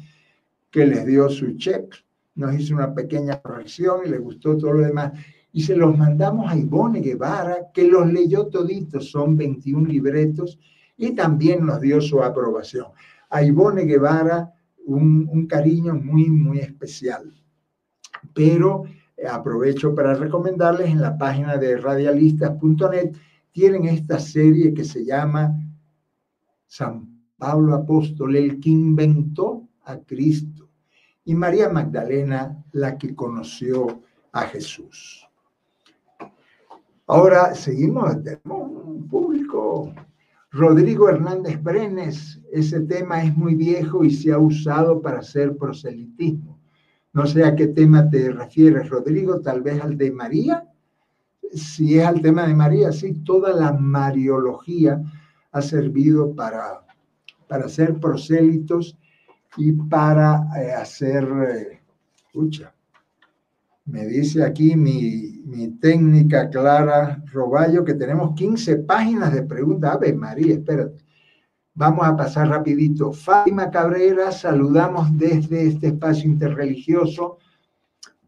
Speaker 1: que les dio su check, nos hizo una pequeña corrección y le gustó todo lo demás. Y se los mandamos a Ivone Guevara, que los leyó toditos, son 21 libretos, y también nos dio su aprobación. A Ivone Guevara, un, un cariño muy, muy especial. Pero eh, aprovecho para recomendarles en la página de radialistas.net tienen esta serie que se llama San Pablo Apóstol, el que inventó a Cristo, y María Magdalena, la que conoció a Jesús. Ahora seguimos, tenemos un público. Rodrigo Hernández Brenes, ese tema es muy viejo y se ha usado para hacer proselitismo. No sé a qué tema te refieres, Rodrigo, tal vez al de María si es al tema de María, sí, toda la mariología ha servido para, para hacer prosélitos y para eh, hacer, eh, me dice aquí mi, mi, técnica Clara Roballo que tenemos 15 páginas de preguntas. A ver, María, espérate. Vamos a pasar rapidito. Fátima Cabrera, saludamos desde este espacio interreligioso.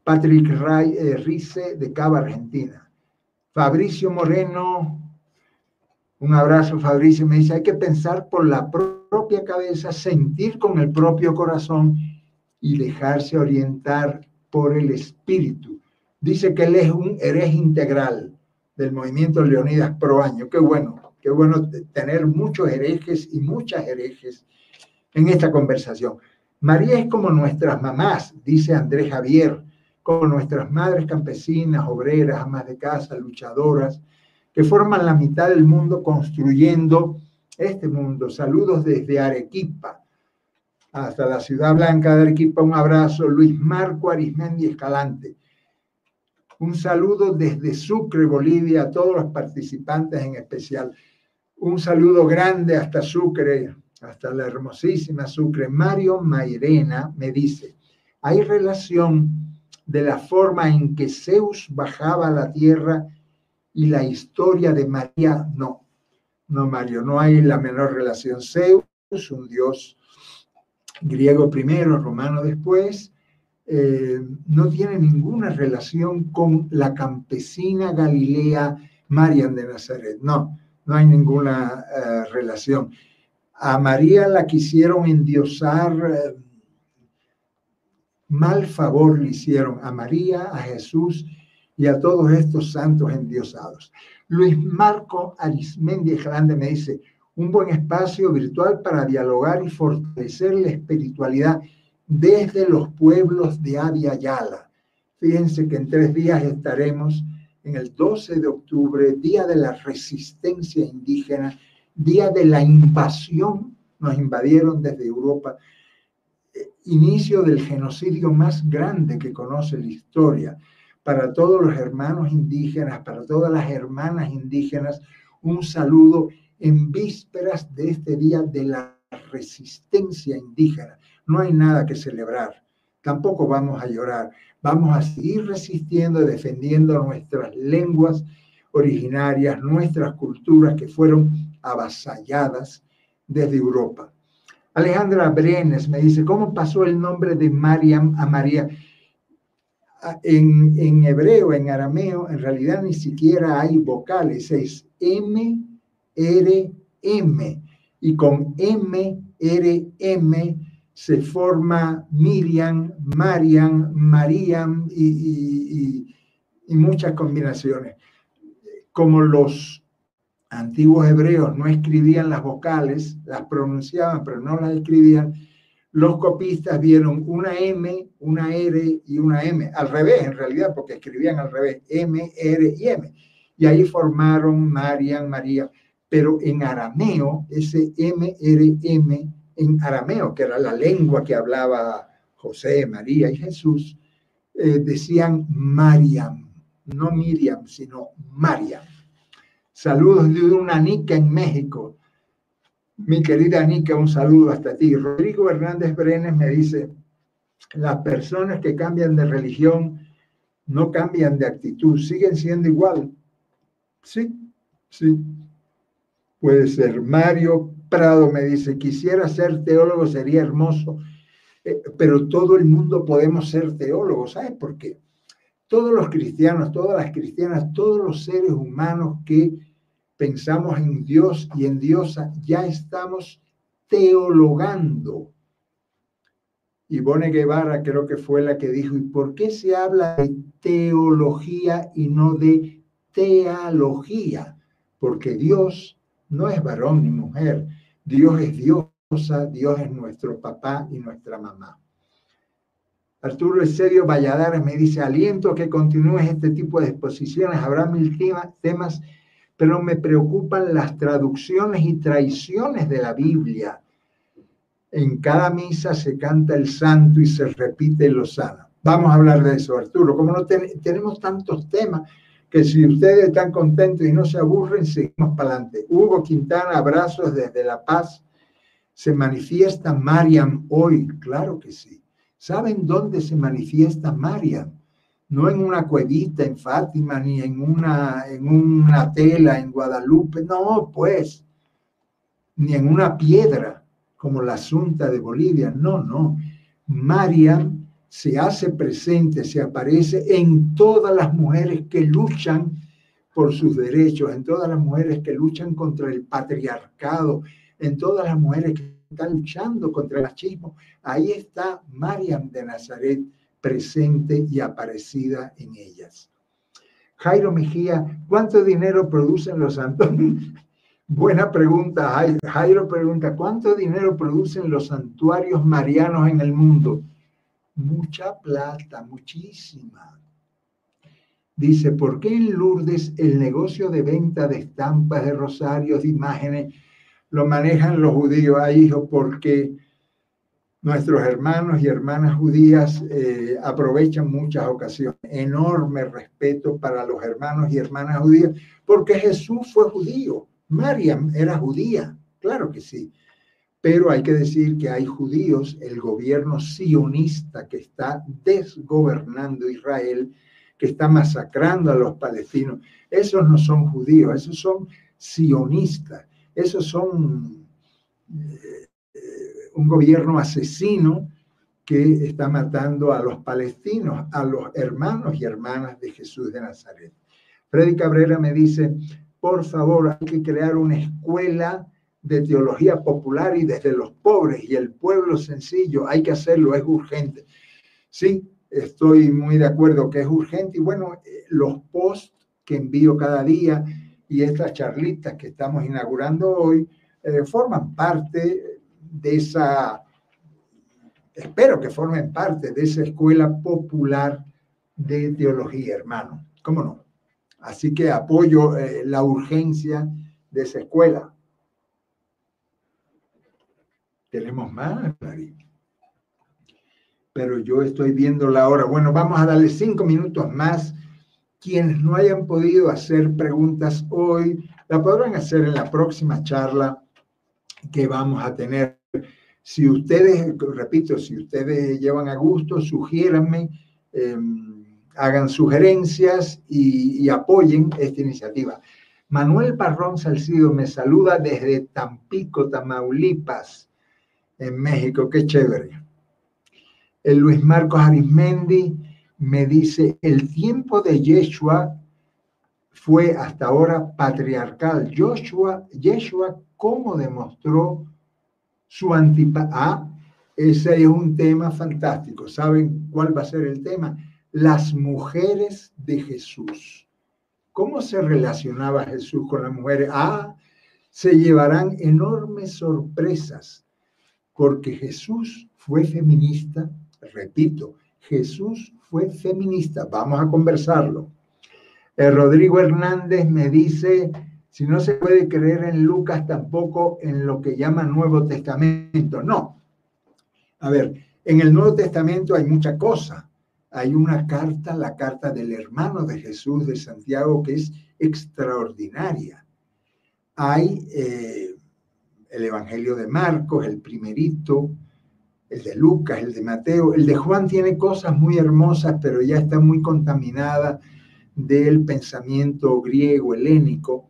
Speaker 1: Patrick eh, Rice de Cava, Argentina. Fabricio Moreno, un abrazo Fabricio, me dice, hay que pensar por la propia cabeza, sentir con el propio corazón y dejarse orientar por el espíritu. Dice que él es un hereje integral del movimiento Leonidas Pro Año. Qué bueno, qué bueno tener muchos herejes y muchas herejes en esta conversación. María es como nuestras mamás, dice Andrés Javier nuestras madres campesinas, obreras, amas de casa, luchadoras, que forman la mitad del mundo construyendo este mundo. Saludos desde Arequipa hasta la ciudad blanca de Arequipa. Un abrazo, Luis Marco Arismendi Escalante. Un saludo desde Sucre, Bolivia, a todos los participantes en especial. Un saludo grande hasta Sucre, hasta la hermosísima Sucre. Mario Mairena me dice, hay relación de la forma en que Zeus bajaba a la tierra y la historia de María, no. No, Mario, no hay la menor relación. Zeus, un dios griego primero, romano después, eh, no tiene ninguna relación con la campesina Galilea Marian de Nazaret. No, no hay ninguna eh, relación. A María la quisieron endiosar, eh, mal favor le hicieron a María, a Jesús y a todos estos santos endiosados. Luis Marco Arismendi Grande me dice, un buen espacio virtual para dialogar y fortalecer la espiritualidad desde los pueblos de Abya Yala. Fíjense que en tres días estaremos en el 12 de octubre, Día de la Resistencia Indígena, Día de la Invasión, nos invadieron desde Europa, inicio del genocidio más grande que conoce la historia. Para todos los hermanos indígenas, para todas las hermanas indígenas, un saludo en vísperas de este Día de la Resistencia Indígena no hay nada que celebrar. Tampoco vamos a llorar. Vamos a seguir resistiendo y defendiendo nuestras lenguas originarias, nuestras culturas que fueron avasalladas desde Europa. Alejandra Brenes me dice, ¿cómo pasó el nombre de Mariam a María? Ah, en, en, hebreo, en arameo, en realidad ni siquiera hay vocales, es M, R, M. Y con M, R, M se forma Miriam, Mariam, Mariam y, muchas combinaciones. Como los antiguos hebreos no escribían las vocales, las pronunciaban, pero no las escribían, los copistas vieron una M, una R y una M, al revés en realidad, porque escribían al revés, M, R y M. Y ahí formaron Mariam, María, pero en arameo ese M, R, M en arameo, que era la lengua que hablaba José, María y Jesús, eh, decían Mariam, no Miriam, sino Mariam. Saludos de una Nica en México. Mi querida Nica, un saludo hasta ti. Rodrigo Hernández Brenes me dice, las personas que cambian de religión no cambian de actitud, siguen siendo igual. Sí, sí. Puede ser Mario Prado me dice, quisiera ser teólogo, sería hermoso, eh, pero todo el mundo podemos ser teólogos. ¿Sabes por qué? Todos los cristianos, todas las cristianas, todos los seres humanos que pensamos en Dios y en Diosa, ya estamos teologando. Ivone Guevara creo que fue la que dijo, ¿y por qué se habla de teología y no de teología? Porque Dios no es varón ni mujer, Dios es diosa, Dios es nuestro papá y nuestra mamá. Arturo Eusebio Valladares me dice, aliento que continúes este tipo de exposiciones, habrá mil temas, pero me preocupan las traducciones y traiciones de la Biblia. En cada misa se canta el santo y se repite el Lozana. Vamos a hablar de eso, Arturo. Como no tenemos tantos temas, que si ustedes están contentos y no se aburren, seguimos para adelante. Hugo Quintana, abrazos desde La Paz. ¿Se manifiesta Mariam hoy? Claro que sí. ¿Saben dónde se manifiesta Mariam? No en una cuevita en Fátima, ni en una, en una tela en Guadalupe, no, pues, ni en una piedra como la Asunta de Bolivia, no, no. Mariam se hace presente, se aparece en todas las mujeres que luchan por sus derechos, en todas las mujeres que luchan contra el patriarcado, en todas las mujeres que están luchando contra el machismo. Ahí está Mariam de Nazaret presente y aparecida en ellas. Jairo Mejía, ¿cuánto dinero producen los santuarios? Buena pregunta, Jairo pregunta, ¿cuánto dinero producen los santuarios marianos en el mundo? mucha plata, muchísima. Dice, ¿por qué en Lourdes el negocio de venta de estampas, de rosarios, de imágenes, lo manejan los judíos? Ahí, hijo, porque nuestros hermanos y hermanas judías eh, aprovechan muchas ocasiones. Enorme respeto para los hermanos y hermanas judías, porque Jesús fue judío, Mariam era judía, claro que sí. Pero hay que decir que hay judíos, el gobierno sionista que está desgobernando Israel, que está masacrando a los palestinos. Esos no son judíos, esos son sionistas, esos son eh, un gobierno asesino que está matando a los palestinos, a los hermanos y hermanas de Jesús de Nazaret. Freddy Cabrera me dice, por favor, hay que crear una escuela de teología popular y desde los pobres y el pueblo sencillo, hay que hacerlo, es urgente. Sí, estoy muy de acuerdo que es urgente y bueno, eh, los posts que envío cada día y estas charlitas que estamos inaugurando hoy eh, forman parte de esa, espero que formen parte de esa escuela popular de teología, hermano. ¿Cómo no? Así que apoyo eh, la urgencia de esa escuela. Tenemos más, Pero yo estoy viendo la hora. Bueno, vamos a darle cinco minutos más. Quienes no hayan podido hacer preguntas hoy, la podrán hacer en la próxima charla que vamos a tener. Si ustedes, repito, si ustedes llevan a gusto, sugiéranme, em, hagan sugerencias y, apoyen esta iniciativa. Manuel Parrón Salcido me saluda desde Tampico, Tamaulipas en México, qué chévere. El Luis Marcos Arismendi me dice, el tiempo de Yeshua fue hasta ahora patriarcal. Joshua, Yeshua, ¿cómo demostró su antipatía? Ah, ese es un tema fantástico. ¿Saben cuál va a ser el tema? Las mujeres de Jesús. ¿Cómo se relacionaba Jesús con las mujeres? Ah, se llevarán enormes sorpresas porque Jesús fue feminista, repito, Jesús fue feminista, vamos a conversarlo. El Rodrigo Hernández me dice, si no se puede creer en Lucas, tampoco en lo que llama Nuevo Testamento. No. A ver, en el Nuevo Testamento hay mucha cosa. Hay una carta, la carta del hermano de Jesús de Santiago, que es extraordinaria. Hay eh, el Evangelio de Marcos, el primerito, el de Lucas, el de Mateo. El de Juan tiene cosas muy hermosas, pero ya está muy contaminada del pensamiento griego, helénico.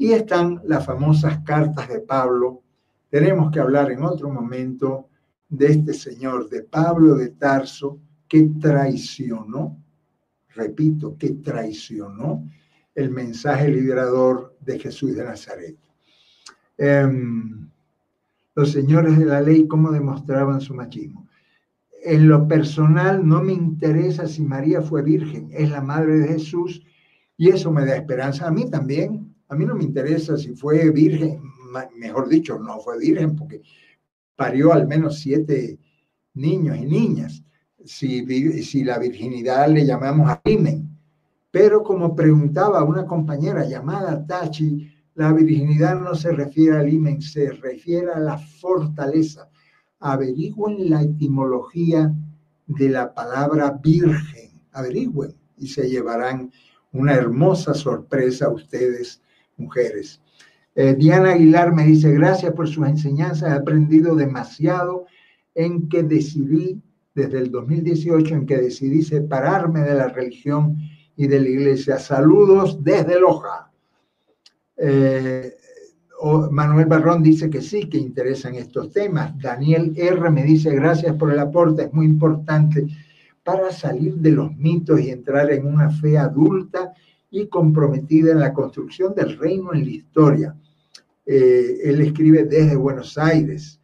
Speaker 1: Y están las famosas cartas de Pablo. Tenemos que hablar en otro momento de este señor, de Pablo de Tarso, que traicionó, repito, que traicionó el mensaje liberador de Jesús de Nazaret. Em, los señores de la ley, cómo demostraban su machismo. En lo personal, no me interesa si María fue virgen, es la madre de Jesús y eso me da esperanza. A mí también, a mí no me interesa si fue virgen, mejor dicho, no fue virgen porque parió al menos siete niños y niñas. Si, la virginidad le llamamos a crimen. Pero como preguntaba una compañera llamada Tachi, la virginidad no se refiere al imen, se refiere a la fortaleza. Averigüen la etimología de la palabra virgen, averigüen y se llevarán una hermosa sorpresa a ustedes, mujeres. Eh, Diana Aguilar me dice, gracias por sus enseñanzas, he aprendido demasiado en que decidí, desde el 2018, en que decidí separarme de la religión y de la iglesia. Saludos desde Loja. Eh, Manuel Barrón dice que sí, que interesan estos temas. Daniel R. me dice gracias por el aporte, es muy importante para salir de los mitos y entrar en una fe adulta y comprometida en la construcción del reino en la historia. Eh, él escribe desde Buenos Aires.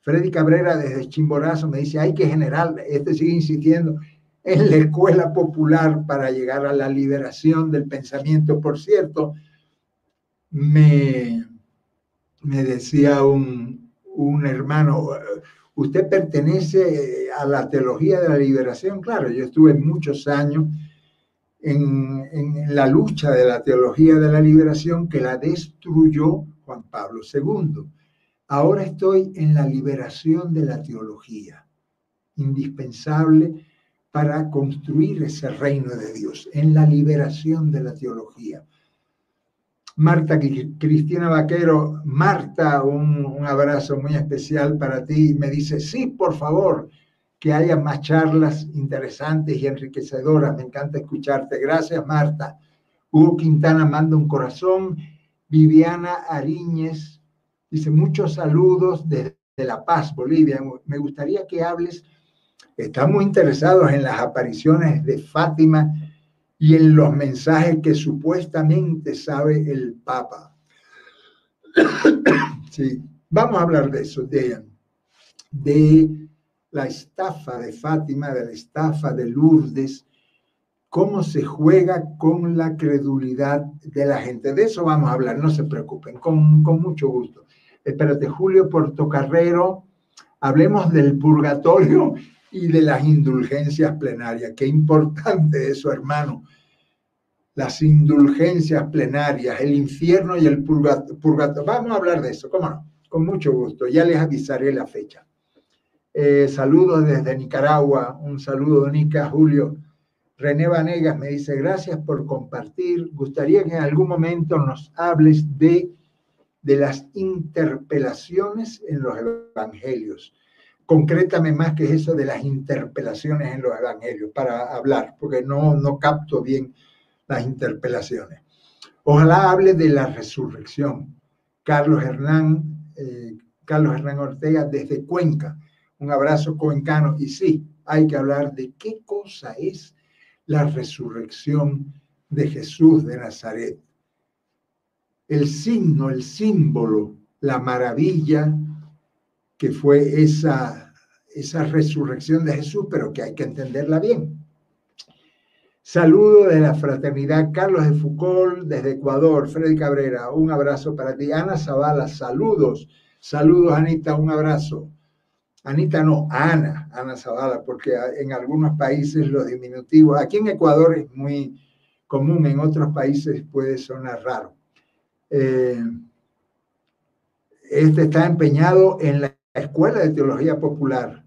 Speaker 1: Freddy Cabrera desde Chimborazo me dice, hay que generar, este sigue insistiendo, en la escuela popular para llegar a la liberación del pensamiento. Por cierto, me, me decía un, hermano, usted pertenece a la teología de la liberación. Claro, yo estuve muchos años en, la lucha de la teología de la liberación que la destruyó Juan Pablo II. Ahora estoy en la liberación de la teología, indispensable para construir ese reino de Dios, en la liberación de la teología. Marta Cristina Vaquero, Marta, un, abrazo muy especial para ti. Me dice, sí, por favor, que haya más charlas interesantes y enriquecedoras. Me encanta escucharte. Gracias, Marta. Hugo Quintana manda un corazón. Viviana Ariñez dice, muchos saludos desde de La Paz, Bolivia. Me gustaría que hables, estamos interesados en las apariciones de Fátima y en los mensajes que supuestamente sabe el Papa. Sí, vamos a hablar de eso, de, de la estafa de Fátima, de la estafa de Lourdes, cómo se juega con la credulidad de la gente. De eso vamos a hablar, no se preocupen, con, con mucho gusto. Espérate, Julio Portocarrero, hablemos del purgatorio y de las indulgencias plenarias. Qué importante eso, hermano. Las indulgencias plenarias, el infierno y el purgatorio. Vamos a hablar de eso, ¿cómo no? Con mucho gusto. Ya les avisaré la fecha. Eh, saludos desde Nicaragua. Un saludo, Nica, Julio. René Vanegas me dice, gracias por compartir. Gustaría que en algún momento nos hables de, de las interpelaciones en los evangelios. Concrétame más que eso de las interpelaciones en los evangelios para hablar, porque no, no capto bien las interpelaciones. Ojalá hable de la resurrección. Carlos Hernán, eh, Carlos Hernán Ortega desde Cuenca. Un abrazo cuencano. Y sí, hay que hablar de qué cosa es la resurrección de Jesús de Nazaret. El signo, el símbolo, la maravilla que fue esa, esa resurrección de Jesús, pero que hay que entenderla bien. Saludo de la fraternidad Carlos de Foucault desde Ecuador, Freddy Cabrera, un abrazo para ti. Ana Zavala, saludos. Saludos, Anita, un abrazo. Anita no, Ana, Ana Zavala, porque en algunos países los diminutivos, aquí en Ecuador es muy común, en otros países puede sonar raro. Eh, este está empeñado en la Escuela de Teología Popular.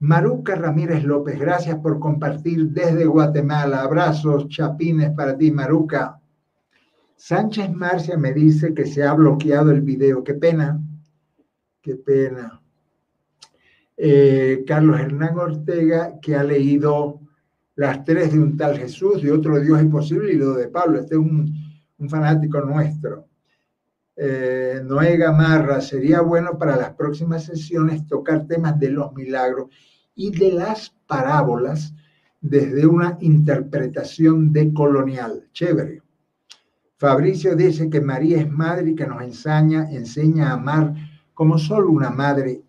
Speaker 1: Maruca Ramírez López, gracias por compartir desde Guatemala. Abrazos, chapines para ti, Maruca. Sánchez Marcia me dice que se ha bloqueado el video. Qué pena, qué pena. Eh, Carlos Hernán Ortega, que ha leído las tres de un tal Jesús, de otro Dios imposible, y lo de Pablo. Este es un, fanático nuestro. Eh, Noé Gamarra, sería bueno para las próximas sesiones tocar temas de los milagros y de las parábolas desde una interpretación decolonial. Chévere. Fabricio dice que María es madre y que nos enseña, enseña a amar como solo una madre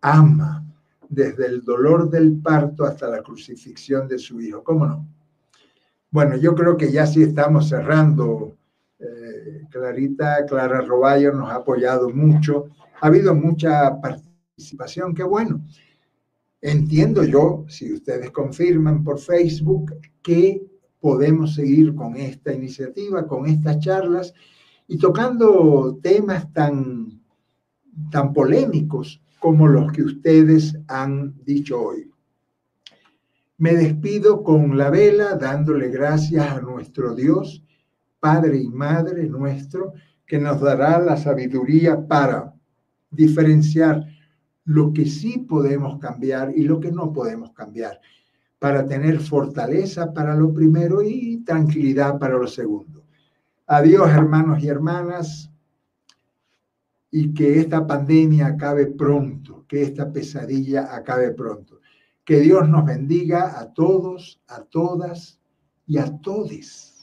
Speaker 1: ama desde el dolor del parto hasta la crucifixión de su hijo. ¿Cómo no? Bueno, yo creo que ya sí estamos cerrando. Eh, Clarita, Clara Roballo nos ha apoyado mucho. Ha habido mucha participación, qué bueno. Entiendo yo, si ustedes confirman por Facebook, que podemos seguir con esta iniciativa, con estas charlas y tocando temas tan, tan polémicos como los que ustedes han dicho hoy. Me despido con la vela dándole gracias a nuestro Dios, Padre y Madre nuestro, que nos dará la sabiduría para diferenciar lo que sí podemos cambiar y lo que no podemos cambiar, para tener fortaleza para lo primero y tranquilidad para lo segundo. Adiós, hermanos y hermanas y que esta pandemia acabe pronto, que esta pesadilla acabe pronto. Que Dios nos bendiga a todos, a todas y a todes.